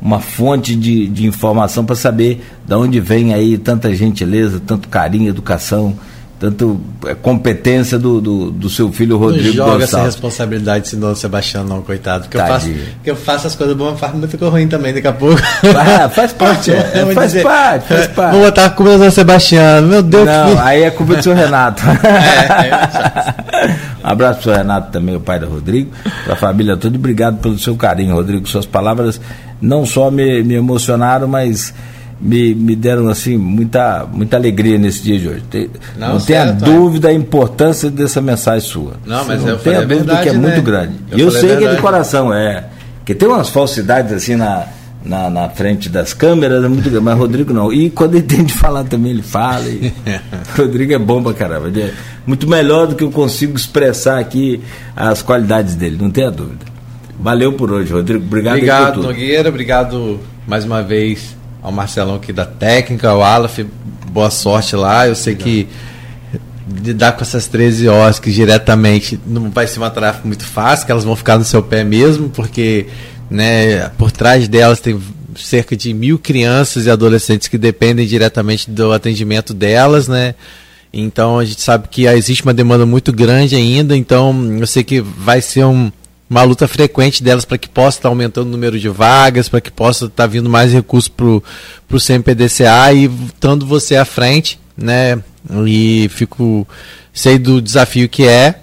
uma fonte de, de informação para saber de onde vem aí tanta gentileza, tanto carinho, educação, tanto é, competência do, do, do, seu filho Rodrigo não joga Gonçalves. essa responsabilidade se não Sebastião não, coitado. Porque eu, faço, que eu faço as coisas boas, mas faço muito ruim também daqui a pouco. Ah, faz <laughs> parte, é, faz dizer, parte, faz parte. Vou botar a culpa do Sebastião, meu Deus. Não, aí é culpa do seu Renato. <laughs> é, é, um abraço pro seu Renato também, o pai do Rodrigo, pra família toda, obrigado pelo seu carinho, Rodrigo. Suas palavras não só me, me emocionaram, mas me, me deram assim muita, muita alegria nesse dia de hoje. Tem, não, não tenha dúvida da importância dessa mensagem sua. Não, mas não eu tenha dúvida verdade, que é né? muito grande. Eu, eu sei que é de coração, é. Que tem umas falsidades assim na, na, na frente das câmeras, é muito grande, mas Rodrigo não. E quando ele <laughs> tem de falar também, ele fala. E... <laughs> Rodrigo é bom pra caramba. É muito melhor do que eu consigo expressar aqui as qualidades dele, não tenha dúvida. Valeu por hoje, Rodrigo. Obrigado, obrigado Nogueira. Obrigado mais uma vez ao Marcelão aqui da técnica, ao Aleph, boa sorte lá. Eu sei que lidar com essas 13 OSCs diretamente não vai ser uma tarefa muito fácil, que elas vão ficar no seu pé mesmo, porque né, por trás delas tem cerca de mil crianças e adolescentes que dependem diretamente do atendimento delas, né? Então a gente sabe que existe uma demanda muito grande ainda, então eu sei que vai ser um, uma luta frequente delas para que possa estar aumentando o número de vagas, para que possa estar vindo mais recursos para o CMPDCA e estando você à frente, né? E fico sei do desafio que é.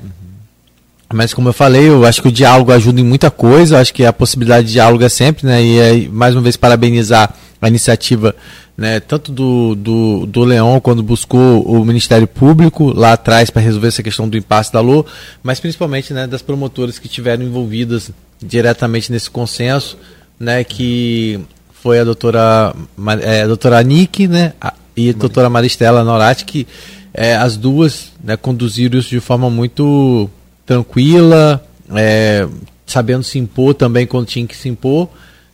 Mas como eu falei, eu acho que o diálogo ajuda em muita coisa, acho que a possibilidade de diálogo é sempre, né? E aí, mais uma vez parabenizar a iniciativa né, tanto do, do, do Leão, quando buscou o Ministério Público lá atrás para resolver essa questão do impasse da LO, mas principalmente né, das promotoras que estiveram envolvidas diretamente nesse consenso, né, que foi a doutora, é, a doutora Nick né, e a doutora Maristela Norati, que é, as duas né, conduziram isso de forma muito tranquila, é, sabendo se impor também quando tinha que se impor,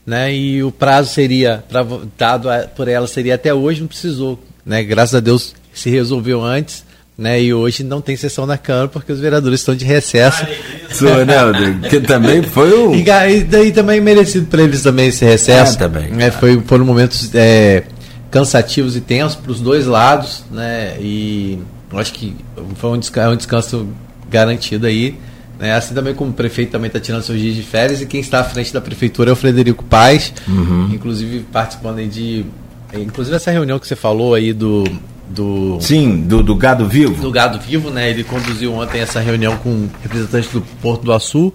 né? E o prazo seria pra, dado a, por ela seria até hoje, não precisou, né? Graças a Deus se resolveu antes, né? E hoje não tem sessão na Câmara porque os vereadores estão de recesso. Isso, né? Que também foi um e, e daí também merecido para eles também esse recesso. É, também. Né? Foi foram momentos é, cansativos e tensos para os dois lados, né? E acho que foi um descanso, é um descanso garantido aí. Né? Assim também como o prefeito também está tirando seus dias de férias e quem está à frente da prefeitura é o Frederico Paz, uhum. inclusive participando de. Inclusive essa reunião que você falou aí do. do Sim, do, do Gado Vivo. Do Gado Vivo, né? Ele conduziu ontem essa reunião com representantes do Porto do Açu.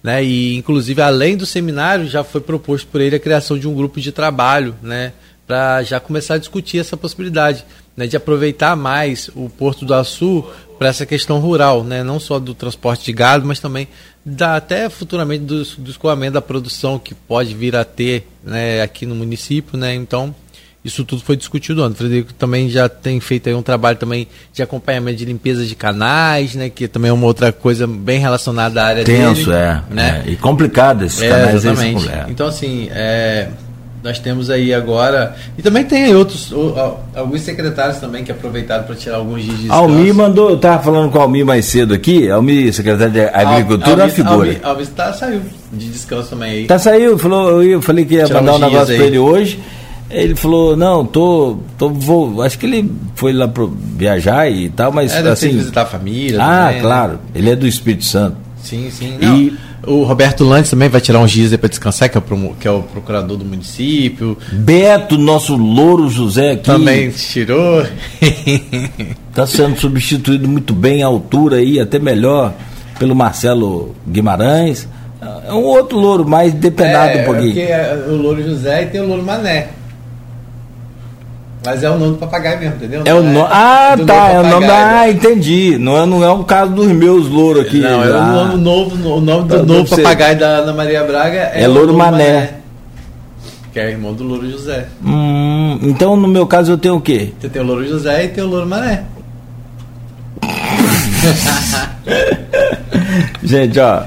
Né, e inclusive além do seminário já foi proposto por ele a criação de um grupo de trabalho, né, para já começar a discutir essa possibilidade né, de aproveitar mais o Porto do Açu para essa questão rural, né? não só do transporte de gado, mas também da, até futuramente do, do escoamento da produção que pode vir a ter né, aqui no município. Né? Então, isso tudo foi discutido ontem. O Frederico também já tem feito um trabalho também de acompanhamento de limpeza de canais, né? que também é uma outra coisa bem relacionada à área Tenso, dele. é, né? é. E complicado esses é, canais. Exatamente. Então, assim, é, nós temos aí agora. E também tem aí outros, alguns secretários também que aproveitaram para tirar alguns dias de descanso. Almi mandou, eu estava falando com o Almi mais cedo aqui, Almi, secretário de Agricultura, Almi, figura. Almi, Almi tá, saiu de descanso também aí. Tá saiu, falou, eu falei que ia tirar mandar um negócio para ele hoje. Ele falou, não, tô, tô vou, acho que ele foi lá pro viajar e tal, mas é, assim, visitar a família. Ah, também, né? claro, né? ele é do Espírito Santo. Sim, sim. Não. E o Roberto Lantes também vai tirar uns dias para descansar, que é, o, que é o procurador do município. Beto, nosso louro José aqui. Também tirou. Está <laughs> sendo substituído muito bem à altura aí, até melhor, pelo Marcelo Guimarães. É um outro louro mais depenado é, um pouquinho. Porque é o louro José e tem o louro Mané. Mas é o nome do papagaio mesmo, entendeu? É o no... é ah, tá, é o nome. Ah, entendi. Não é, não é o caso dos meus louros aqui. Não, é ah. o nome novo, o nome do então, novo papagaio da Ana Maria Braga é, é Louro, Louro Mané. Mané. Que é irmão do Louro José. Hum, então no meu caso eu tenho o quê? Você tem o Louro José e tem o Louro Mané. <laughs> Gente, ó,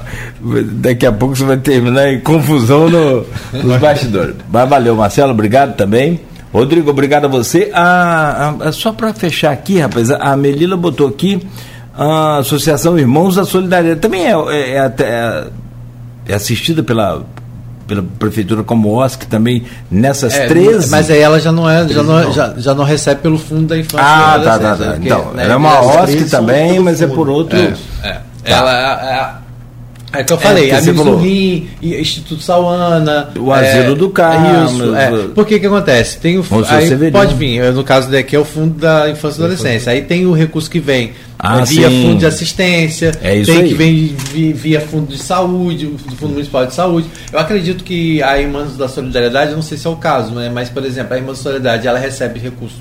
daqui a pouco você vai terminar em confusão no, nos bastidores. Mas valeu, Marcelo, obrigado também. Rodrigo, obrigado a você. Ah, ah, só para fechar aqui, rapaz, a Melila botou aqui a Associação Irmãos da Solidariedade. Também é, é, é, é assistida pela, pela prefeitura como OSC também nessas é, 13. Mas aí ela já não é, já não, já, já não recebe pelo fundo da infância. Ah, tá, tá, tá. Então, né, ela é uma OSC também, mas é por outro. É, é. Tá. Ela, é que eu falei, é, do Rim, Instituto Sauana. O Asilo é, do Carmo. Isso, é. Por que que acontece? Tem o aí Pode vir, no caso daqui é o Fundo da Infância e Adolescência. Aí tem o recurso que vem ah, né, via sim. Fundo de Assistência, é isso tem aí. que vem via, via Fundo de Saúde, do Fundo Municipal de Saúde. Eu acredito que a Irmãs da Solidariedade, não sei se é o caso, né, mas, por exemplo, a Irmã da Solidariedade ela recebe recurso,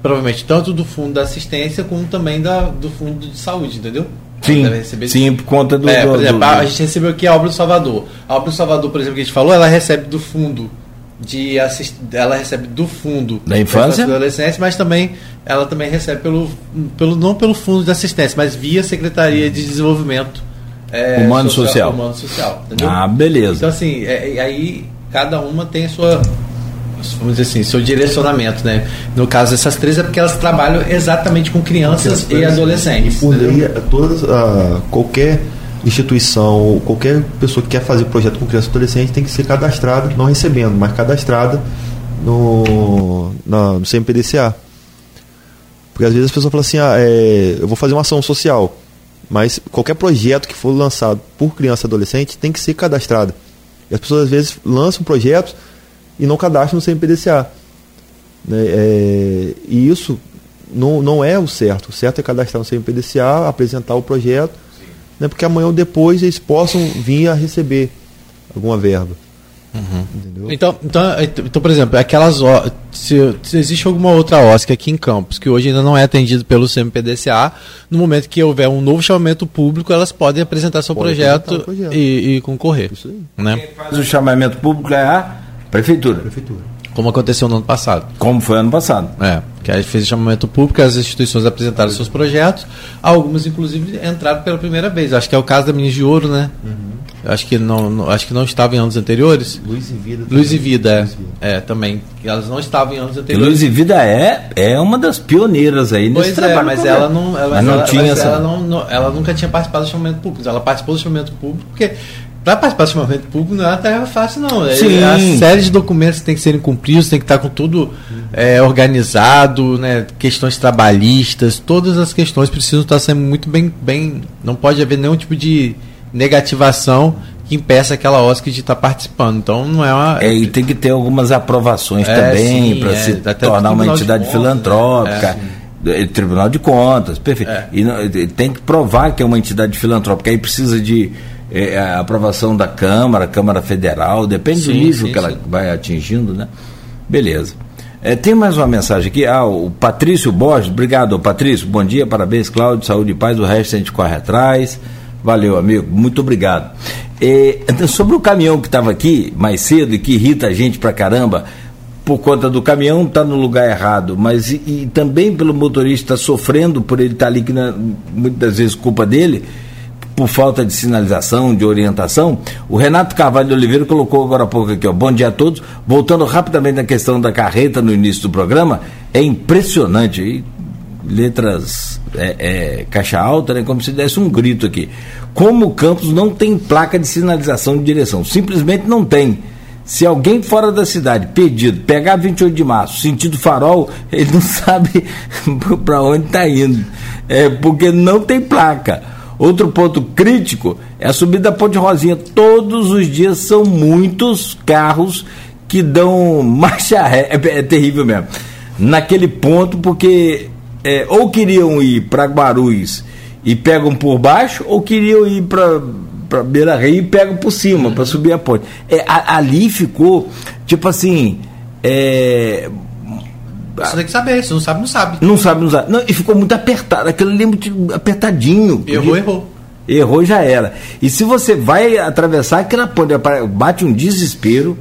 provavelmente, tanto do Fundo da Assistência como também da, do Fundo de Saúde, entendeu? Sim, sim, por conta do. É, por do, exemplo, do... a gente recebeu aqui a obra do Salvador. A obra do Salvador, por exemplo, que a gente falou, ela recebe do fundo de assist... ela recebe do fundo da infância, da adolescência, mas também ela também recebe pelo, pelo não pelo fundo de assistência, mas via Secretaria de Desenvolvimento é, Humano Social, Social. Humano Social, entendeu? Ah, beleza. Então assim, é, aí cada uma tem a sua vamos dizer assim, seu direcionamento, né? No caso dessas três é porque elas trabalham exatamente com crianças e adolescentes. E por lei, todas, uh, qualquer instituição qualquer pessoa que quer fazer projeto com criança e adolescente tem que ser cadastrada, não recebendo, mas cadastrada no, na, no CMPDCA. Porque às vezes as pessoas falam assim, ah, é, eu vou fazer uma ação social, mas qualquer projeto que for lançado por criança e adolescente tem que ser cadastrado. E as pessoas às vezes lançam projetos e não cadastram no CMPDCA. Né? É, e isso não, não é o certo. O certo é cadastrar no CMPDCA, apresentar o projeto, né? porque amanhã ou depois eles possam vir a receber alguma verba. Uhum. Então, então, então, por exemplo, aquelas se, se, existe alguma outra OSC aqui em Campos que hoje ainda não é atendido pelo CMPDCA, no momento que houver um novo chamamento público, elas podem apresentar seu projeto, projeto, E, e concorrer. Isso aí. Né? Quem faz o chamamento público é a prefeitura. prefeitura. Como aconteceu no ano passado. Como foi ano passado. É, que a gente fez o chamamento público, as instituições apresentaram seus projetos, algumas inclusive entraram pela primeira vez. Acho que é o caso da Minas de Ouro, né? Uhum. Acho que não, não, acho que não estava em anos anteriores. Luz e Vida. Luz e Vida, é. Luz e Vida. É, também. Elas não estavam em anos anteriores. Luz e Vida é, é uma das pioneiras aí nesse pois é, trabalho. mas ela não, ela, mas não ela, tinha mas essa... ela, não, ela nunca tinha participado do chamamento público. Ela participou do chamamento público porque para participar do chamamento público não é uma tarefa fácil, não. É, Sim. É a série de documentos que tem que serem cumpridos, tem que estar com tudo é, organizado, né? questões trabalhistas, todas as questões precisam estar sendo muito bem, bem. Não pode haver nenhum tipo de negativação que impeça aquela OSC de estar participando. Então não é uma. É, e tem que ter algumas aprovações é, também para é, se tornar uma entidade contas, filantrópica. Né? Tribunal de Contas, perfeito. E, tem que provar que é uma entidade filantrópica. Aí precisa de é, a aprovação da Câmara, Câmara Federal, depende sim, do nível sim, que ela vai atingindo, né? Beleza. É, tem mais uma mensagem aqui. Ah, o Patrício Borges, obrigado, Patrício. Bom dia, parabéns, Cláudio, saúde e paz. O resto a gente corre atrás. Valeu, amigo. Muito obrigado. É, então, sobre o caminhão que estava aqui mais cedo e que irrita a gente pra caramba, por conta do caminhão estar tá no lugar errado, mas e, e também pelo motorista sofrendo por ele estar tá ali, que na, muitas vezes culpa dele, por falta de sinalização, de orientação. O Renato Carvalho de Oliveira colocou agora há pouco aqui, ó. Bom dia a todos. Voltando rapidamente na questão da carreta no início do programa, é impressionante. E letras é, é, caixa alta, né, como se desse um grito aqui. Como o campus não tem placa de sinalização de direção, simplesmente não tem. Se alguém fora da cidade pedido pegar 28 de março, sentido farol, <laughs> ele não sabe <laughs> para onde está indo, é porque não tem placa. Outro ponto crítico é a subida da Ponte Rosinha. Todos os dias são muitos carros que dão <laughs> marcha ré. É, é terrível mesmo. Naquele ponto, porque é, ou queriam ir para Guarulhos e pegam por baixo, ou queriam ir para para Beira Rio e pegam por cima para subir a ponte. É, a, ali ficou tipo assim. É, você tem que saber, se não sabe, não sabe. Não sabe, não sabe. Não, e ficou muito apertado, aquilo ali é muito apertadinho. Errou, errou. Errou já era. E se você vai atravessar aquela ponte, bate um desespero.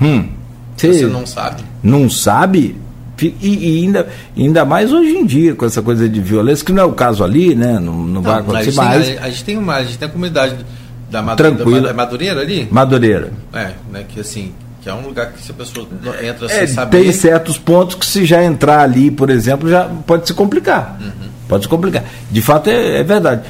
Hum, você, você não sabe. Não sabe? E, e, ainda, ainda mais hoje em dia, com essa coisa de violência, que não é o caso ali, né? Não, não, não vai acontecer mais. Tem, a, a, gente tem uma, a gente tem a comunidade da, Madureira, da Madureira ali? Madureira. É, né, que assim, é um lugar que se a pessoa entra é, sem saber. Tem certos pontos que se já entrar ali, por exemplo, já pode se complicar. Uhum. Pode se complicar. De fato é, é verdade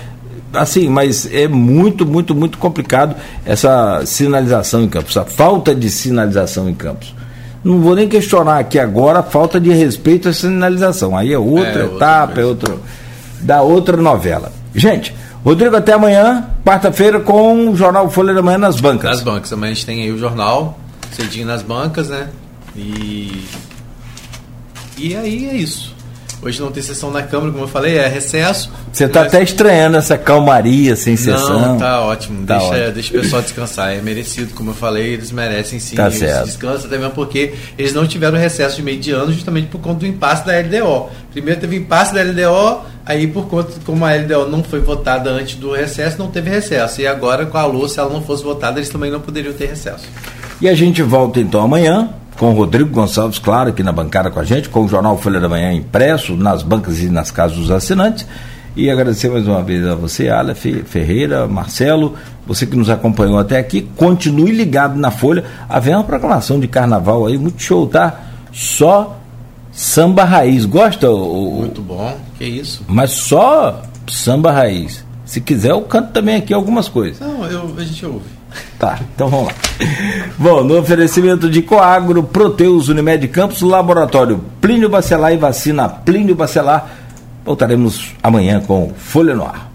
assim, mas é muito, muito, muito complicado essa sinalização em campos, a falta de sinalização em campos. Não vou nem questionar aqui agora a falta de respeito à sinalização. Aí é outra é, etapa, outra é outro. da outra novela. Gente, Rodrigo, até amanhã, quarta-feira, com o Jornal Folha da Manhã nas bancas. Nas bancas, amanhã a gente tem aí o jornal, cedinho nas bancas, né? E. E aí é isso. Hoje não tem sessão na Câmara, como eu falei, é recesso. Você está até estranhando essa calmaria sem sessão. Não, tá ótimo. Tá deixa, ótimo. deixa o pessoal descansar. É merecido, como eu falei, eles merecem sim. Tá certo. Descansa até mesmo porque eles não tiveram recesso de meio de ano justamente por conta do impasse da LDO. Primeiro teve impasse da LDO, aí por conta, como a LDO não foi votada antes do recesso, não teve recesso. E agora com a Lua, se ela não fosse votada, eles também não poderiam ter recesso. E a gente volta então amanhã com o Rodrigo Gonçalves, claro, aqui na bancada com a gente, com o Jornal Folha da Manhã impresso nas bancas e nas casas dos assinantes. E agradecer mais uma vez a você, Aleph Ferreira, Marcelo, você que nos acompanhou até aqui. Continue ligado na Folha. Havia uma proclamação de carnaval aí, muito show, tá? Só samba raiz. Gosta? O, muito bom, que isso. Mas só samba raiz. Se quiser, eu canto também aqui algumas coisas. Não, eu, a gente ouve. Tá, então vamos lá. Bom, no oferecimento de Coagro, Proteus, Unimed Campos, Laboratório Plínio Bacelar e Vacina Plínio Bacelar, voltaremos amanhã com Folha no Ar.